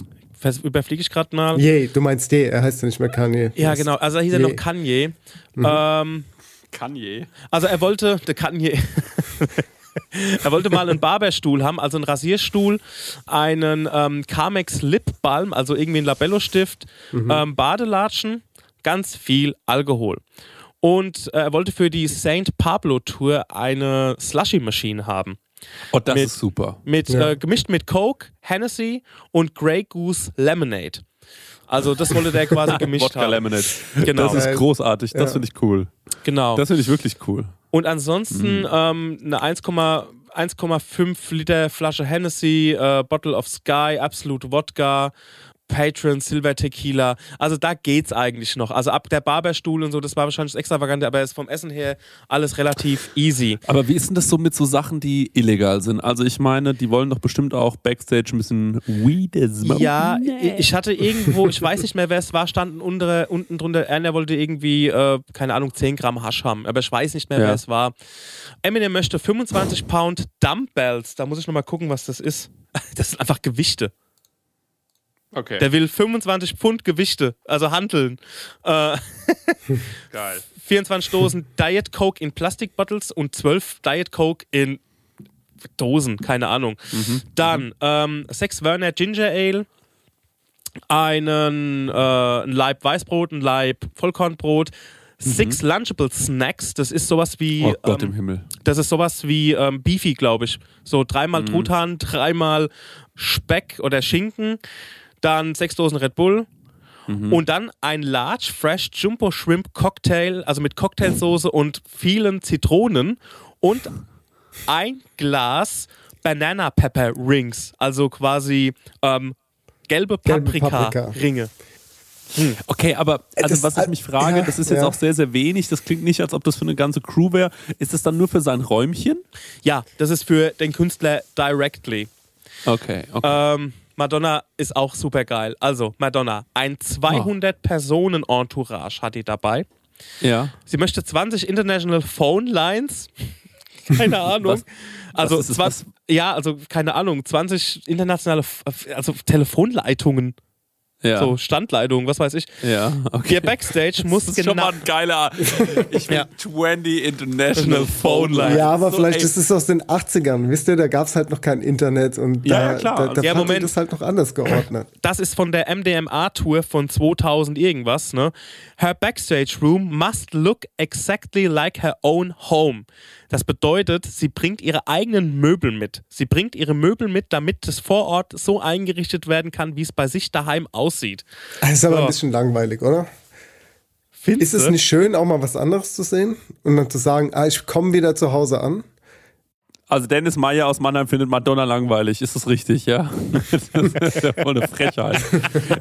Überfliege ich gerade mal. Yay, du meinst D, er heißt ja nicht mehr Kanye. Ja, genau. Also da hieß er Je. noch Kanye. Ähm, Kanye. also er wollte, der Kanye, [laughs] er wollte mal einen Barberstuhl haben, also einen Rasierstuhl, einen ähm, Carmex Lip Balm, also irgendwie einen Labello-Stift, ähm, Badelatschen, ganz viel Alkohol. Und äh, er wollte für die St. Pablo Tour eine Slushy-Maschine haben. Oh, das Mit- ist super. Mit, Ja. äh, gemischt mit Coke, Hennessy und Grey Goose Lemonade. Also das wollte der quasi [laughs] gemischt Wodka haben. Lemonade. [laughs] Genau. Das ist großartig. Das Ja. finde ich cool. Genau. Das finde ich wirklich cool. Und ansonsten ähm, eine 1,5 1,5 Liter Flasche Hennessy, äh, Bottle of Sky, Absolute Wodka, Patron, Silver Tequila. Also da geht's eigentlich noch. Also ab der Barberstuhl und so, das war wahrscheinlich das Extravagante, aber ist vom Essen her alles relativ easy. Aber wie ist denn das so mit so Sachen, die illegal sind? Also ich meine, die wollen doch bestimmt auch Backstage ein bisschen Weed smoken. Ja, i- ich hatte irgendwo, ich weiß nicht mehr, wer es war, standen unter, unten drunter, er wollte irgendwie, äh, keine Ahnung, 10 Gramm Hasch haben, aber ich weiß nicht mehr, Ja. wer es war. Eminem möchte 25 Pound Dumbbells, da muss ich nochmal gucken, was das ist. [laughs] Das sind einfach Gewichte. Okay. Der will 25 Pfund Gewichte, also handeln. Äh, [laughs] Geil. 24 Dosen Diet Coke in Plastikbottles und 12 Diet Coke in Dosen, keine Ahnung. Dann ähm, 6 Werner Ginger Ale, einen äh, ein Laib Weißbrot, ein Laib Vollkornbrot, Six Lunchable Snacks, das ist sowas wie Oh Gott ähm, im Himmel. das ist sowas wie ähm, Beefy, glaube ich. So dreimal Truthahn, dreimal Speck oder Schinken, dann sechs Dosen Red Bull und dann ein Large Fresh Jumbo Shrimp Cocktail, also mit Cocktailsoße und vielen Zitronen und ein Glas Banana Pepper Rings, also quasi ähm, gelbe Gelbe Paprika. Paprika-Ringe. Okay, aber also Das- was ich mich frage, ja, das ist jetzt ja. auch sehr, sehr wenig. Das klingt nicht, als ob das für eine ganze Crew wäre. Ist es dann nur für sein Räumchen? Ja, das ist für den Künstler directly. Okay, okay. Ähm, Madonna ist auch super geil. Also, Madonna, ein 200-Personen-Entourage hat die dabei. ja. Sie möchte 20 International Phone Lines. [laughs] Keine Ahnung. Was- also, was ist das? 20, ja, also keine Ahnung, 20 internationale also Telefonleitungen, ja. so Standleitungen, was weiß ich. ja, okay. Ihr Backstage muss Das ist schon genau. mal ein geiler. Ich will Ja. 20 International Phone Lines. Ja, aber So, vielleicht ey, ist es aus den 80ern, wisst ihr, da gab es halt noch kein Internet und Ja, da, ja, klar. da, da Ja, Moment. das halt noch anders geordnet. Das ist von der MDMA-Tour von 2000 irgendwas. Ne? Her backstage room must look exactly like her own home. Das bedeutet, sie bringt ihre eigenen Möbel mit. Sie bringt ihre Möbel mit, damit es vor Ort so eingerichtet werden kann, wie es bei sich daheim aussieht. Das ist aber Ja. ein bisschen langweilig, oder? Findest Ist es nicht schön, auch mal was anderes zu sehen und dann zu sagen, ah, ich komme wieder zu Hause an? Also Dennis Meyer aus Mannheim findet Madonna langweilig. Ist das richtig, ja? [laughs] Das ist ja voll eine Frechheit.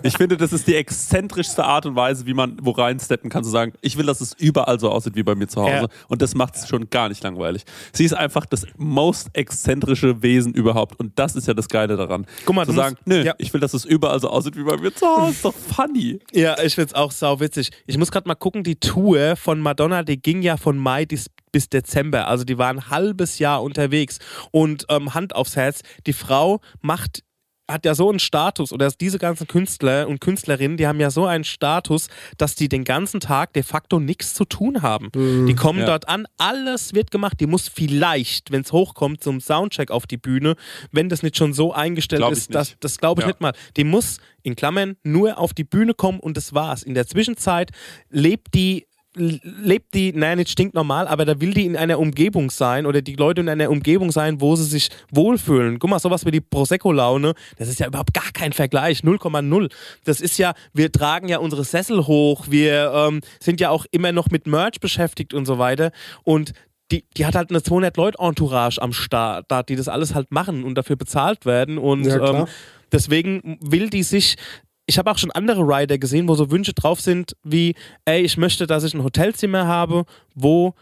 Ich finde, das ist die exzentrischste Art und Weise, wie man wo reinsteppen kann, zu sagen, ich will, dass es überall so aussieht wie bei mir zu Hause. Ja. Und das macht es schon gar nicht langweilig. Sie ist einfach das most exzentrische Wesen überhaupt. Und das ist ja das Geile daran. Guck mal, zu sagen, musst- nö, ja. ich will, dass es überall so aussieht wie bei mir zu Hause. Ist doch funny. Ja, ich find's auch sau witzig. Ich muss gerade mal gucken, die Tour von Madonna, die ging ja von Mai bis, Dezember. Also die war ein halbes Jahr unterwegs. Und ähm, Hand aufs Herz, die Frau macht hat ja so einen Status oder diese ganzen Künstler und Künstlerinnen, die haben ja so einen Status, dass die den ganzen Tag de facto nichts zu tun haben. die kommen ja. dort an, alles wird gemacht. Die muss vielleicht, wenn es hochkommt, zum Soundcheck auf die Bühne, wenn das nicht schon so eingestellt Glaub ist, dass das glaube ich Ja. nicht mal. Die muss in Klammern nur auf die Bühne kommen und das war's. In der Zwischenzeit lebt die lebt die, naja, nicht stinknormal, aber da will die in einer Umgebung sein oder die Leute in einer Umgebung sein, wo sie sich wohlfühlen. Guck mal, sowas wie die Prosecco-Laune, das ist ja überhaupt gar kein Vergleich, 0,0. Das ist ja, wir tragen ja unsere Sessel hoch, wir ähm, sind ja auch immer noch mit Merch beschäftigt und so weiter. Und die, die hat halt eine 200-Leute-Entourage am Start, die das alles halt machen und dafür bezahlt werden. Und Ja, ähm, deswegen will die sich ich habe auch schon andere Rider gesehen, wo so Wünsche drauf sind, wie, ey, ich möchte, dass ich ein Hotelzimmer habe, wo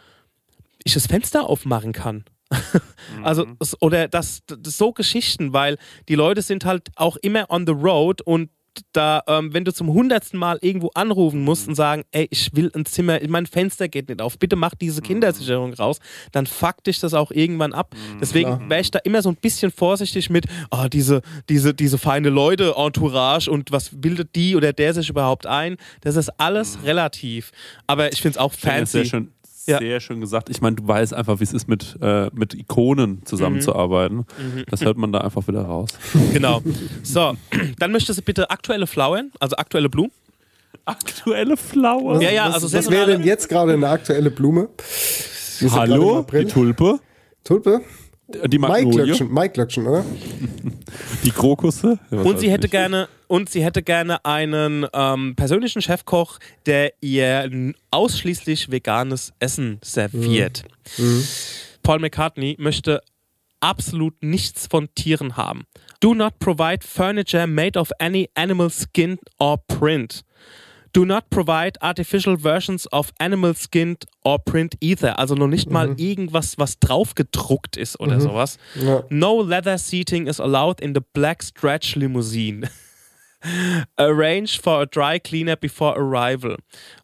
ich das Fenster aufmachen kann. [laughs] also, es- oder das, das so Geschichten, weil die Leute sind halt auch immer on the road und da, ähm, wenn du zum hundertsten Mal irgendwo anrufen musst und sagen, ey, ich will ein Zimmer, mein Fenster geht nicht auf, bitte mach diese Kindersicherung raus, dann fuck dich das auch irgendwann ab. Deswegen wäre ich da immer so ein bisschen vorsichtig mit, oh, diese, diese, diese feine Leute, Entourage und was bildet die oder der sich überhaupt ein. Das ist alles relativ. Aber ich finde es auch fancy. Sehr schön, Ja. sehr schön gesagt. Ich meine, du weißt einfach, wie es ist, mit, äh, mit Ikonen zusammenzuarbeiten. Das hört man da einfach wieder raus. [laughs] Genau. So, dann möchtest du bitte aktuelle Flowern, also aktuelle Blumen. Aktuelle Flower. Ja, ja, was, also was wäre saisonale- denn jetzt gerade eine aktuelle Blume? Hallo, die Tulpe, Tulpe? Die Magnolie, Maiklöckchen, Maiklöckchen, oder? [laughs] die Krokusse. Ja, Und sie hätte ich. gerne und sie hätte gerne einen ähm, persönlichen Chefkoch, der ihr ausschließlich veganes Essen serviert. Paul McCartney möchte absolut nichts von Tieren haben. Do not provide furniture made of any animal skin or print. Do not provide artificial versions of animal skin or print either. Also noch nicht mal irgendwas, was drauf gedruckt ist oder sowas. Ja. No leather seating is allowed in the black stretch limousine. [laughs] Arrange for a dry cleaner before arrival.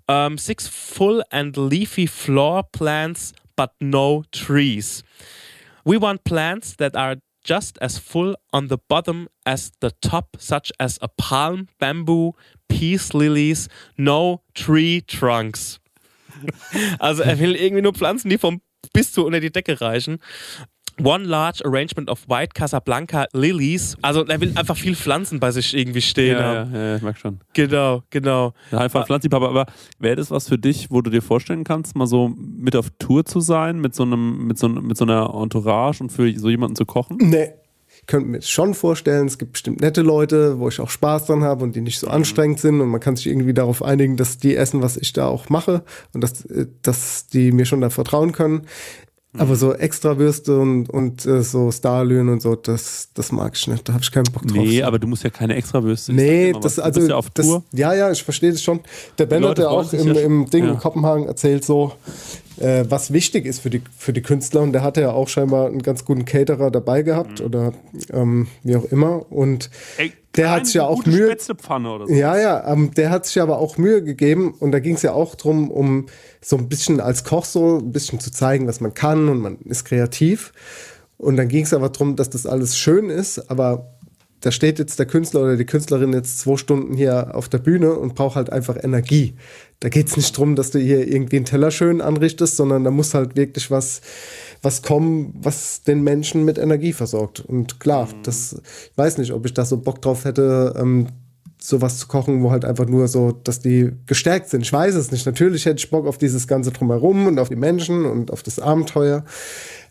Um, six full and leafy floor plants, but no trees. We want plants that are just as full on the bottom as the top, such as a palm, bamboo, peace lilies, no tree trunks. [laughs] Also er will irgendwie nur Pflanzen, die vom bis zu unter die Decke reichen. One large arrangement of white Casablanca lilies. Also er will einfach viel Pflanzen bei sich irgendwie stehen Ja, haben. ja, ja, ich merk schon. Genau, genau. Ja, einfach ein Pflanzenliebhaber. Aber wäre das was für dich, wo du dir vorstellen kannst, mal so mit auf Tour zu sein, mit so einem, mit so, mit so einer Entourage und für so jemanden zu kochen? Nee. Ich könnte mir das schon vorstellen, es gibt bestimmt nette Leute, wo ich auch Spaß dran habe und die nicht so anstrengend sind und man kann sich irgendwie darauf einigen, dass die essen, was ich da auch mache und dass, äh, dass die mir schon da vertrauen können. Aber so Extrawürste und, und äh, so Starlöhnen und so, das, das mag ich nicht. Da habe ich keinen Bock drauf. Nee, aber du musst ja keine Extrawürste. Nee, mal das also ja das, ja, ja, ich verstehe das schon. Der Ben hat ja auch im, im Ding ja. in Kopenhagen erzählt so, äh, was wichtig ist für die für die Künstler und der hatte ja auch scheinbar einen ganz guten Caterer dabei gehabt Mhm. oder ähm, wie auch immer und Ey, der hat sich ja auch Mühe so. ja, ja, ähm, der hat sich aber auch Mühe gegeben und da ging es ja auch drum, um so ein bisschen als Koch so ein bisschen zu zeigen, was man kann und man ist kreativ. Und dann ging es aber drum, dass das alles schön ist, aber da steht jetzt der Künstler oder die Künstlerin jetzt zwei Stunden hier auf der Bühne und braucht halt einfach Energie. Da geht es nicht drum, dass du hier irgendwie einen Teller schön anrichtest, sondern da muss halt wirklich was, was kommen, was den Menschen mit Energie versorgt. Und klar, das, ich weiß nicht, ob ich da so Bock drauf hätte, ähm, sowas zu kochen, wo halt einfach nur so, dass die gestärkt sind. Ich weiß es nicht. Natürlich hätte ich Bock auf dieses ganze Drumherum und auf die Menschen und auf das Abenteuer.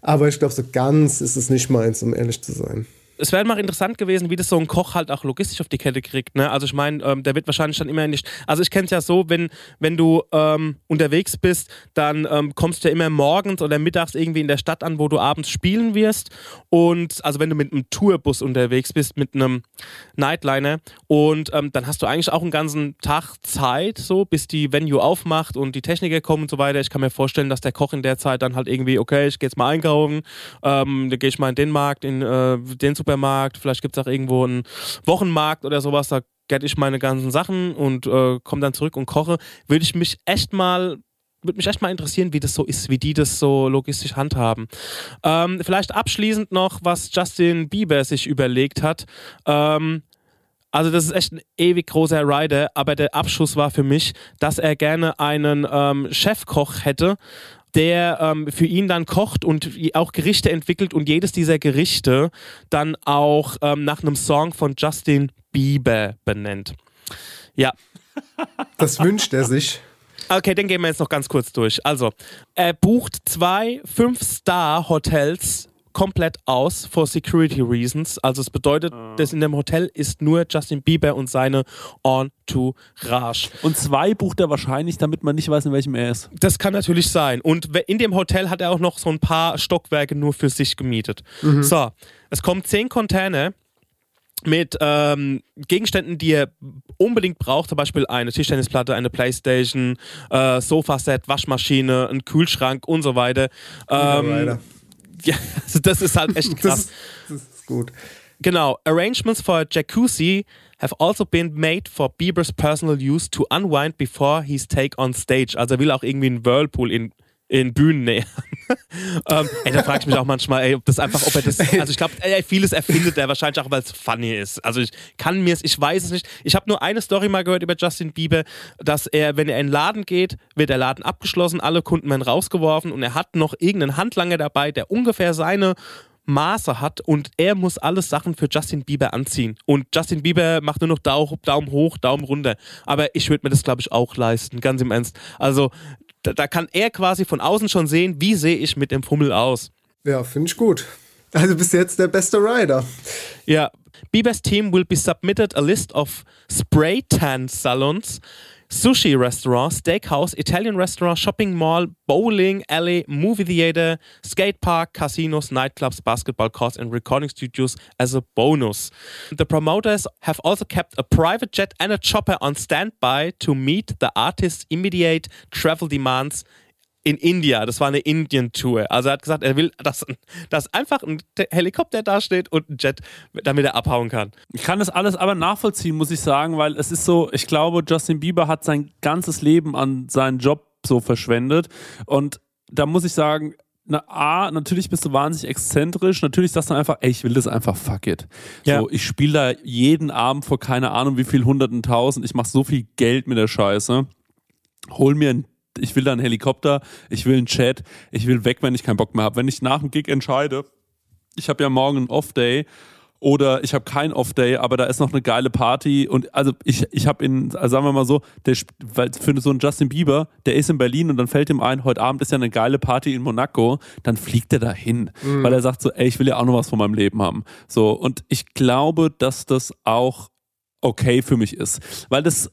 Aber ich glaube, so ganz ist es nicht meins, um ehrlich zu sein. Es wäre mal interessant gewesen, wie das so ein Koch halt auch logistisch auf die Kette kriegt. Ne? Also ich meine, ähm, der wird wahrscheinlich dann immer nicht. Also ich kenne es ja so, wenn, wenn du ähm, unterwegs bist, dann ähm, kommst du ja immer morgens oder mittags irgendwie in der Stadt an, wo du abends spielen wirst. Und also wenn du mit einem Tourbus unterwegs bist, mit einem Nightliner, und ähm, dann hast du eigentlich auch einen ganzen Tag Zeit, so bis die Venue aufmacht und die Techniker kommen und so weiter. Ich kann mir vorstellen, dass der Koch in der Zeit dann halt irgendwie, okay, ich gehe jetzt mal einkaufen, ähm, dann gehe ich mal in den Markt, in äh, den Supermarkt, vielleicht gibt es auch irgendwo einen Wochenmarkt oder sowas, da get ich meine ganzen Sachen und äh, komme dann zurück und koche. Würde ich mich echt mal würde mich echt mal interessieren, wie das so ist, wie die das so logistisch handhaben. Ähm, vielleicht abschließend noch, was Justin Bieber sich überlegt hat. Ähm, also das ist echt ein ewig großer Rider, aber der Abschuss war für mich, dass er gerne einen ähm, Chefkoch hätte, der ähm, für ihn dann kocht und auch Gerichte entwickelt und jedes dieser Gerichte dann auch ähm, nach einem Song von Justin Bieber benennt. Ja, [laughs] Das wünscht er sich. Okay, den gehen wir jetzt noch ganz kurz durch. Also, er bucht zwei Fünf-Star-Hotels komplett aus for security reasons. Also es bedeutet, dass in dem Hotel ist nur Justin Bieber und seine Entourage. Und zwei bucht er wahrscheinlich, damit man nicht weiß, in welchem er ist. Das kann natürlich sein. Und in dem Hotel hat er auch noch so ein paar Stockwerke nur für sich gemietet. So, es kommen zehn Container mit ähm, Gegenständen, die er unbedingt braucht, zum Beispiel eine Tischtennisplatte, eine Playstation, äh, Sofaset, Waschmaschine, ein Kühlschrank und so weiter. Ähm. [laughs] ja, also das ist halt echt krass. Das, das ist gut. Genau. Arrangements for a jacuzzi have also been made for Bieber's personal use to unwind before his take on stage. Also er will auch irgendwie einen Whirlpool in, in Bühnennähe. [laughs] ähm, ey, da frage ich mich auch manchmal, ey, ob das einfach, ob er das, [laughs] also ich glaube, vieles erfindet er wahrscheinlich auch, weil es funny ist. Also ich kann mir es, ich weiß es nicht. Ich habe nur eine Story mal gehört über Justin Bieber, dass er, wenn er in den Laden geht, wird der Laden abgeschlossen, alle Kunden werden rausgeworfen und er hat noch irgendeinen Handlanger dabei, der ungefähr seine Maße hat und er muss alles Sachen für Justin Bieber anziehen. Und Justin Bieber macht nur noch Dau Daumen hoch, Daumen runter. Aber ich würde mir das, glaube ich, auch leisten, ganz im Ernst. Also da, da kann er quasi von außen schon sehen, wie sehe ich mit dem Fummel aus. Ja, finde ich gut. Also bis jetzt der beste Rider. Ja. Bieber's team will be submitted a list of spray tan salons, sushi restaurant, steakhouse, Italian restaurant, shopping mall, bowling alley, movie theater, skate park, casinos, nightclubs, basketball courts, and recording studios as a bonus. The promoters have also kept a private jet and a chopper on standby to meet the artist's immediate travel demands in India. Das war eine Indien-Tour. Also er hat gesagt, er will, dass, dass einfach ein Te- Helikopter dasteht und ein Jet, damit er abhauen kann. Ich kann das alles aber nachvollziehen, muss ich sagen, weil es ist so, ich glaube, Justin Bieber hat sein ganzes Leben an seinen Job so verschwendet. Und da muss ich sagen, na, A, natürlich bist du wahnsinnig exzentrisch. Natürlich sagst du einfach, ey, ich will das einfach, fuck it. Ja. So, ich spiele da jeden Abend vor keine Ahnung wie viel hunderten tausend. Ich mache so viel Geld mit der Scheiße. Hol mir ein, ich will da einen Helikopter, ich will einen Chat, ich will weg, wenn ich keinen Bock mehr habe. Wenn ich nach dem Gig entscheide, ich habe ja morgen einen Off-Day oder ich habe keinen Off-Day, aber da ist noch eine geile Party und also ich, ich habe in, also sagen wir mal so, der, für so einen Justin Bieber, der ist in Berlin und dann fällt ihm ein, heute Abend ist ja eine geile Party in Monaco, dann fliegt er dahin, weil er sagt so, ey, ich will ja auch noch was von meinem Leben haben. So und ich glaube, dass das auch okay für mich ist, weil das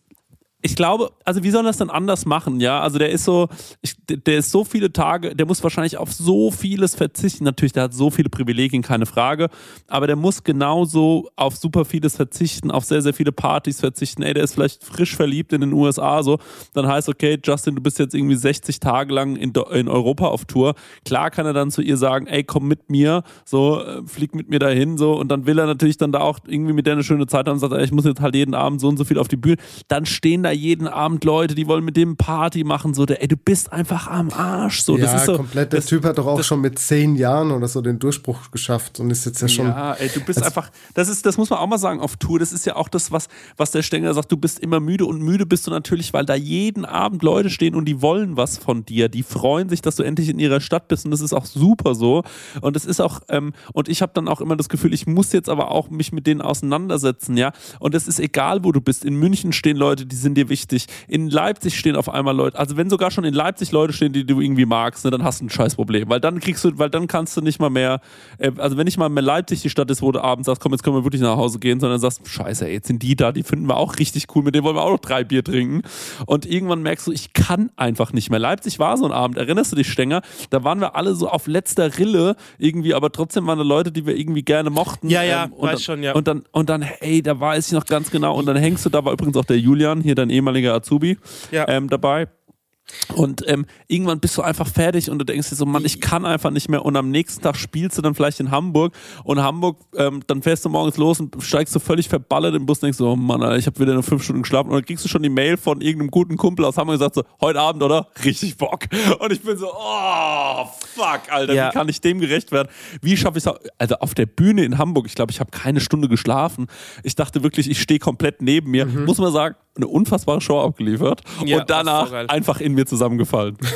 ich glaube, also wie soll das denn anders machen, ja? Also der ist so, ich, der ist so viele Tage, der muss wahrscheinlich auf so vieles verzichten. Natürlich, der hat so viele Privilegien, keine Frage. Aber der muss genauso auf super vieles verzichten, auf sehr, sehr viele Partys verzichten. Ey, der ist vielleicht frisch verliebt in den USA, so. Dann heißt, okay, Justin, du bist jetzt irgendwie 60 Tage lang in, in Europa auf Tour. Klar kann er dann zu ihr sagen, ey, komm mit mir, so, äh, flieg mit mir dahin, so. Und dann will er natürlich dann da auch irgendwie mit der eine schöne Zeit haben und sagt, ey, ich muss jetzt halt jeden Abend so und so viel auf die Bühne. Dann stehen da jeden Abend Leute, die wollen mit dem Party machen, so, der, ey, du bist einfach am Arsch, so. ja, das ist so, komplett. Der das- Typ hat doch auch das- schon mit zehn Jahren oder so den Durchbruch geschafft und ist jetzt ja schon. Ja, ey, du bist einfach, das ist, das muss man auch mal sagen auf Tour. Das ist ja auch das, was, was der Stenger sagt. Du bist immer müde und müde bist du natürlich, weil da jeden Abend Leute stehen und die wollen was von dir. Die freuen sich, dass du endlich in ihrer Stadt bist und das ist auch super so. Und es ist auch, ähm, und ich habe dann auch immer das Gefühl, ich muss jetzt aber auch mich mit denen auseinandersetzen, ja. Und es ist egal, wo du bist. In München stehen Leute, die sind dir wichtig. In Leipzig stehen auf einmal Leute. Also wenn sogar schon in Leipzig Leute stehen, die du irgendwie magst, ne, dann hast du ein Scheißproblem. Weil dann kriegst du, weil dann kannst du nicht mal mehr, äh, also wenn nicht mal mehr Leipzig die Stadt ist, wo du abends sagst, komm, jetzt können wir wirklich nach Hause gehen, sondern sagst, scheiße, ey, jetzt sind die da, die finden wir auch richtig cool, mit denen wollen wir auch noch drei Bier trinken. Und irgendwann merkst du, ich kann einfach nicht mehr. Leipzig war so ein Abend, erinnerst du dich, Stenger? Da waren wir alle so auf letzter Rille irgendwie, aber trotzdem waren da Leute, die wir irgendwie gerne mochten. Ja, ja, und weiß dann, schon, ja. Und dann, und dann, hey, da weiß ich noch ganz genau. Und dann hängst du, da war übrigens auch der Julian, hier dein ehemaliger Azubi, Ja. ähm, dabei. Und ähm, irgendwann bist du einfach fertig und du denkst dir so, Mann, ich kann einfach nicht mehr. Und am nächsten Tag spielst du dann vielleicht in Hamburg und Hamburg, ähm, dann fährst du morgens los und steigst du völlig verballert im Bus und denkst so, oh Mann, Alter, ich habe wieder nur fünf Stunden geschlafen. Und dann kriegst du schon die Mail von irgendeinem guten Kumpel aus Hamburg und sagst so, heute Abend, oder? Richtig Bock. Und ich bin so, oh, fuck, Alter, Ja. wie kann ich dem gerecht werden? Wie schaffe ich es? Also auf der Bühne in Hamburg, ich glaube, ich habe keine Stunde geschlafen. Ich dachte wirklich, ich stehe komplett neben mir. Muss man sagen, eine unfassbare Show abgeliefert. Ja, und danach einfach in mir zusammengefallen. [laughs]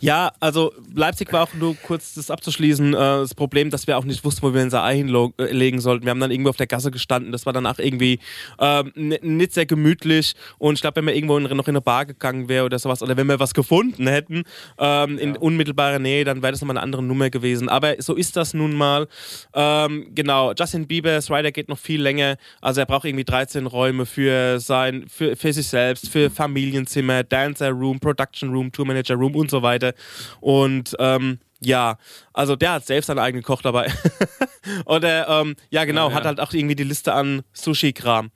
Ja, also Leipzig war auch nur kurz das abzuschließen, äh, das Problem, dass wir auch nicht wussten, wo wir unser Ei hinlegen sollten. Wir haben dann irgendwo auf der Gasse gestanden, das war danach irgendwie ähm, nicht sehr gemütlich und ich glaube, wenn wir irgendwo in, noch in eine Bar gegangen wäre oder sowas oder wenn wir was gefunden hätten ähm, in unmittelbarer Nähe, dann wäre das nochmal eine andere Nummer gewesen. Aber so ist das nun mal. Ähm, genau, Justin Bieber's Rider geht noch viel länger, also er braucht irgendwie 13 Räume für sein, für, für sich selbst, für Familienzimmer, Dancer Room, Production Room, Tour Manager Room und so weiter. Und ähm, ja, also der hat selbst seinen eigenen Koch dabei. [laughs] Oder ähm, ja, genau, Ja, ja. hat halt auch irgendwie die Liste an Sushi-Kram.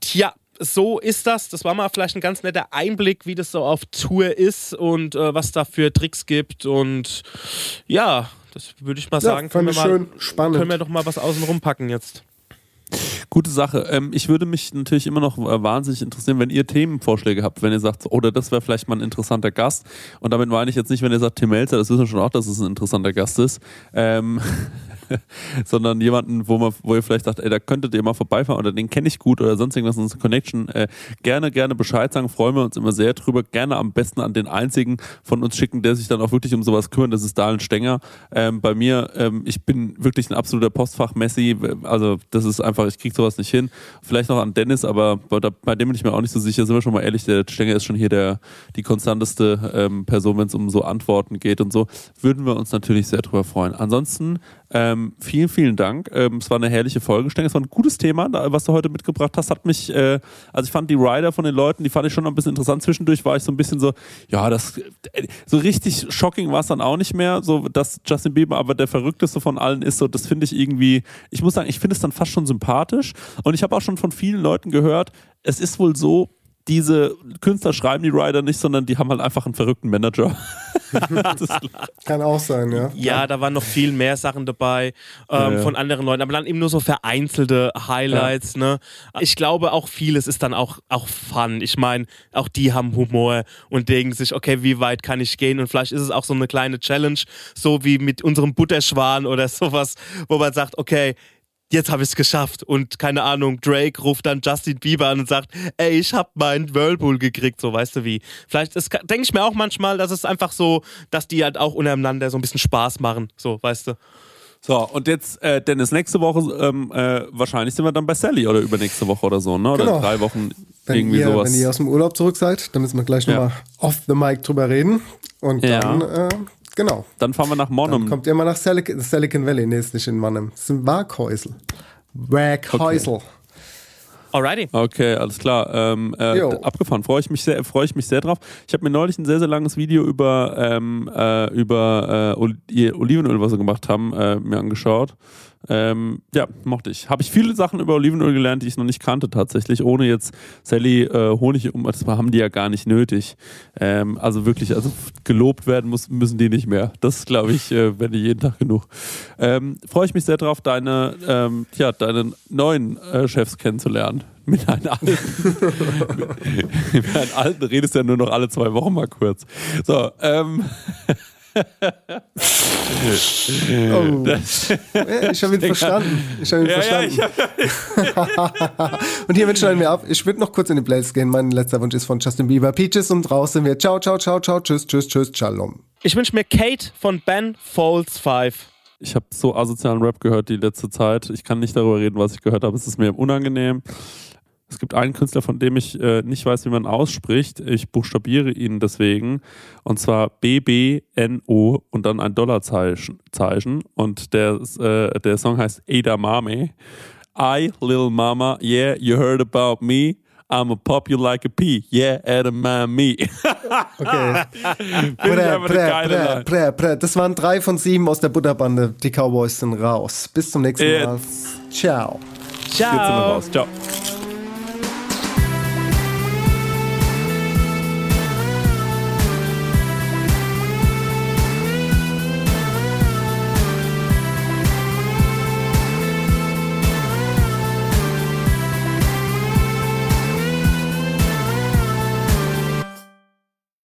Tja, so ist das. Das war mal vielleicht ein ganz netter Einblick, wie das so auf Tour ist und äh, was da für Tricks gibt. Und ja, das würde ich mal Ja, sagen. fand wir mal, schön spannend. können wir doch mal was außen rumpacken jetzt. Gute Sache. Ähm, ich würde mich natürlich immer noch äh, wahnsinnig interessieren, wenn ihr Themenvorschläge habt, wenn ihr sagt, oder das wäre vielleicht mal ein interessanter Gast. Und damit meine ich jetzt nicht, wenn ihr sagt, Tim Melzer, das wissen wir schon auch, dass es ein interessanter Gast ist. Ähm, [laughs] [laughs] sondern jemanden, wo man, wo ihr vielleicht sagt, ey, da könntet ihr mal vorbeifahren oder den kenne ich gut oder sonst irgendwas, unsere Connection, äh, gerne, gerne Bescheid sagen, freuen wir uns immer sehr drüber. Gerne am besten an den einzigen von uns schicken, der sich dann auch wirklich um sowas kümmert, das ist Dahlen Stenger. Ähm, bei mir, ähm, ich bin wirklich ein absoluter Postfach-Messi, also das ist einfach, ich krieg sowas nicht hin. Vielleicht noch an Dennis, aber bei, bei dem bin ich mir auch nicht so sicher, sind wir schon mal ehrlich, der Stenger ist schon hier der, die konstanteste ähm, Person, wenn es um so Antworten geht und so. Würden wir uns natürlich sehr drüber freuen. Ansonsten ähm, vielen, vielen Dank. Ähm, es war eine herrliche Folge. Stenger, es war ein gutes Thema, was du heute mitgebracht hast. Hat mich, äh, also ich fand die Rider von den Leuten, die fand ich schon noch ein bisschen interessant. Zwischendurch war ich so ein bisschen so, ja, das, äh, so richtig shocking war es dann auch nicht mehr, so dass Justin Bieber aber der verrückteste von allen ist. So, das finde ich irgendwie, ich muss sagen, ich finde es dann fast schon sympathisch. Und ich habe auch schon von vielen Leuten gehört, es ist wohl so, diese Künstler schreiben die Rider nicht, sondern die haben halt einfach einen verrückten Manager. [laughs] Kann auch sein, ja. Ja, da waren noch viel mehr Sachen dabei ähm, Ja, ja. von anderen Leuten, aber dann eben nur so vereinzelte Highlights. Ne? Ich glaube, auch vieles ist dann auch, auch Fun. Ich meine, auch die haben Humor und denken sich, okay, wie weit kann ich gehen? Und vielleicht ist es auch so eine kleine Challenge, so wie mit unserem Butterschwan oder sowas, wo man sagt, okay, jetzt habe ich es geschafft. Und keine Ahnung, Drake ruft dann Justin Bieber an und sagt, ey, ich habe meinen Whirlpool gekriegt, so weißt du wie. Vielleicht denke ich mir auch manchmal, dass es einfach so, dass die halt auch untereinander so ein bisschen Spaß machen, so weißt du. So, und jetzt, äh, Dennis, nächste Woche, ähm, äh, wahrscheinlich sind wir dann bei Sally oder übernächste Woche oder so, ne? Oder Genau. drei Wochen Wenn irgendwie ihr, sowas. wenn ihr aus dem Urlaub zurück seid, dann müssen wir gleich Ja. nochmal off the mic drüber reden. Und Ja. dann, äh, genau. Dann fahren wir nach Dann Monum. kommt ihr mal nach Silicon, Silicon Valley. Nee, ist nicht in Mannem. Das ist ein Waghäusel. Waghäusel. Alrighty. Okay, alles klar. Ähm, äh, abgefahren. Freue ich mich sehr, freue ich mich sehr drauf. Ich habe mir neulich ein sehr, sehr langes Video über, ähm, äh, über äh, Olivenöl, was sie gemacht haben, äh, mir angeschaut. Ähm, ja, mochte ich. Habe ich viele Sachen über Olivenöl gelernt, die ich noch nicht kannte tatsächlich, ohne jetzt Sally äh, Honig um, das haben die ja gar nicht nötig. Ähm, also wirklich, also gelobt werden muss, müssen die nicht mehr. Das glaube ich, äh, wenn die jeden Tag genug. Ähm, Freue ich mich sehr drauf, deine, ähm, ja, deine neuen äh, Chefs kennenzulernen. [laughs] Mit einem alten. [laughs] mit einem alten redest ja nur noch alle zwei Wochen mal kurz. So, ähm. [laughs] Oh. Ja, ich habe ihn verstanden. Ich habe ihn Ja, ja, verstanden. ich [laughs] Und hiermit schneiden wir ab. Ich würde noch kurz in die Playlist gehen. Mein letzter Wunsch ist von Justin Bieber. Peaches und raus sind wir. Ciao, ciao, ciao, ciao. Tschüss, tschüss, tschüss. Shalom. Ich wünsche mir Kate von Ben Folds 5. Ich habe so asozialen Rap gehört die letzte Zeit. Ich kann nicht darüber reden, was ich gehört habe. Es ist mir unangenehm. Es gibt einen Künstler, von dem ich äh, nicht weiß, wie man ausspricht. Ich buchstabiere ihn deswegen. Und zwar B-B-N-O und dann ein Dollarzeichen. Zeichen. Und der, äh, der Song heißt Ada Mame. I, Lil Mama, yeah, you heard about me. I'm a pop you like a pea. Yeah, Ada Mame. [laughs] Okay. Prä, prä, prä, prä, prä. Das waren drei von sieben aus der Butterbande. Die Cowboys sind raus. Bis zum nächsten Mal. Jetzt. Ciao. Jetzt sind wir raus. Ciao.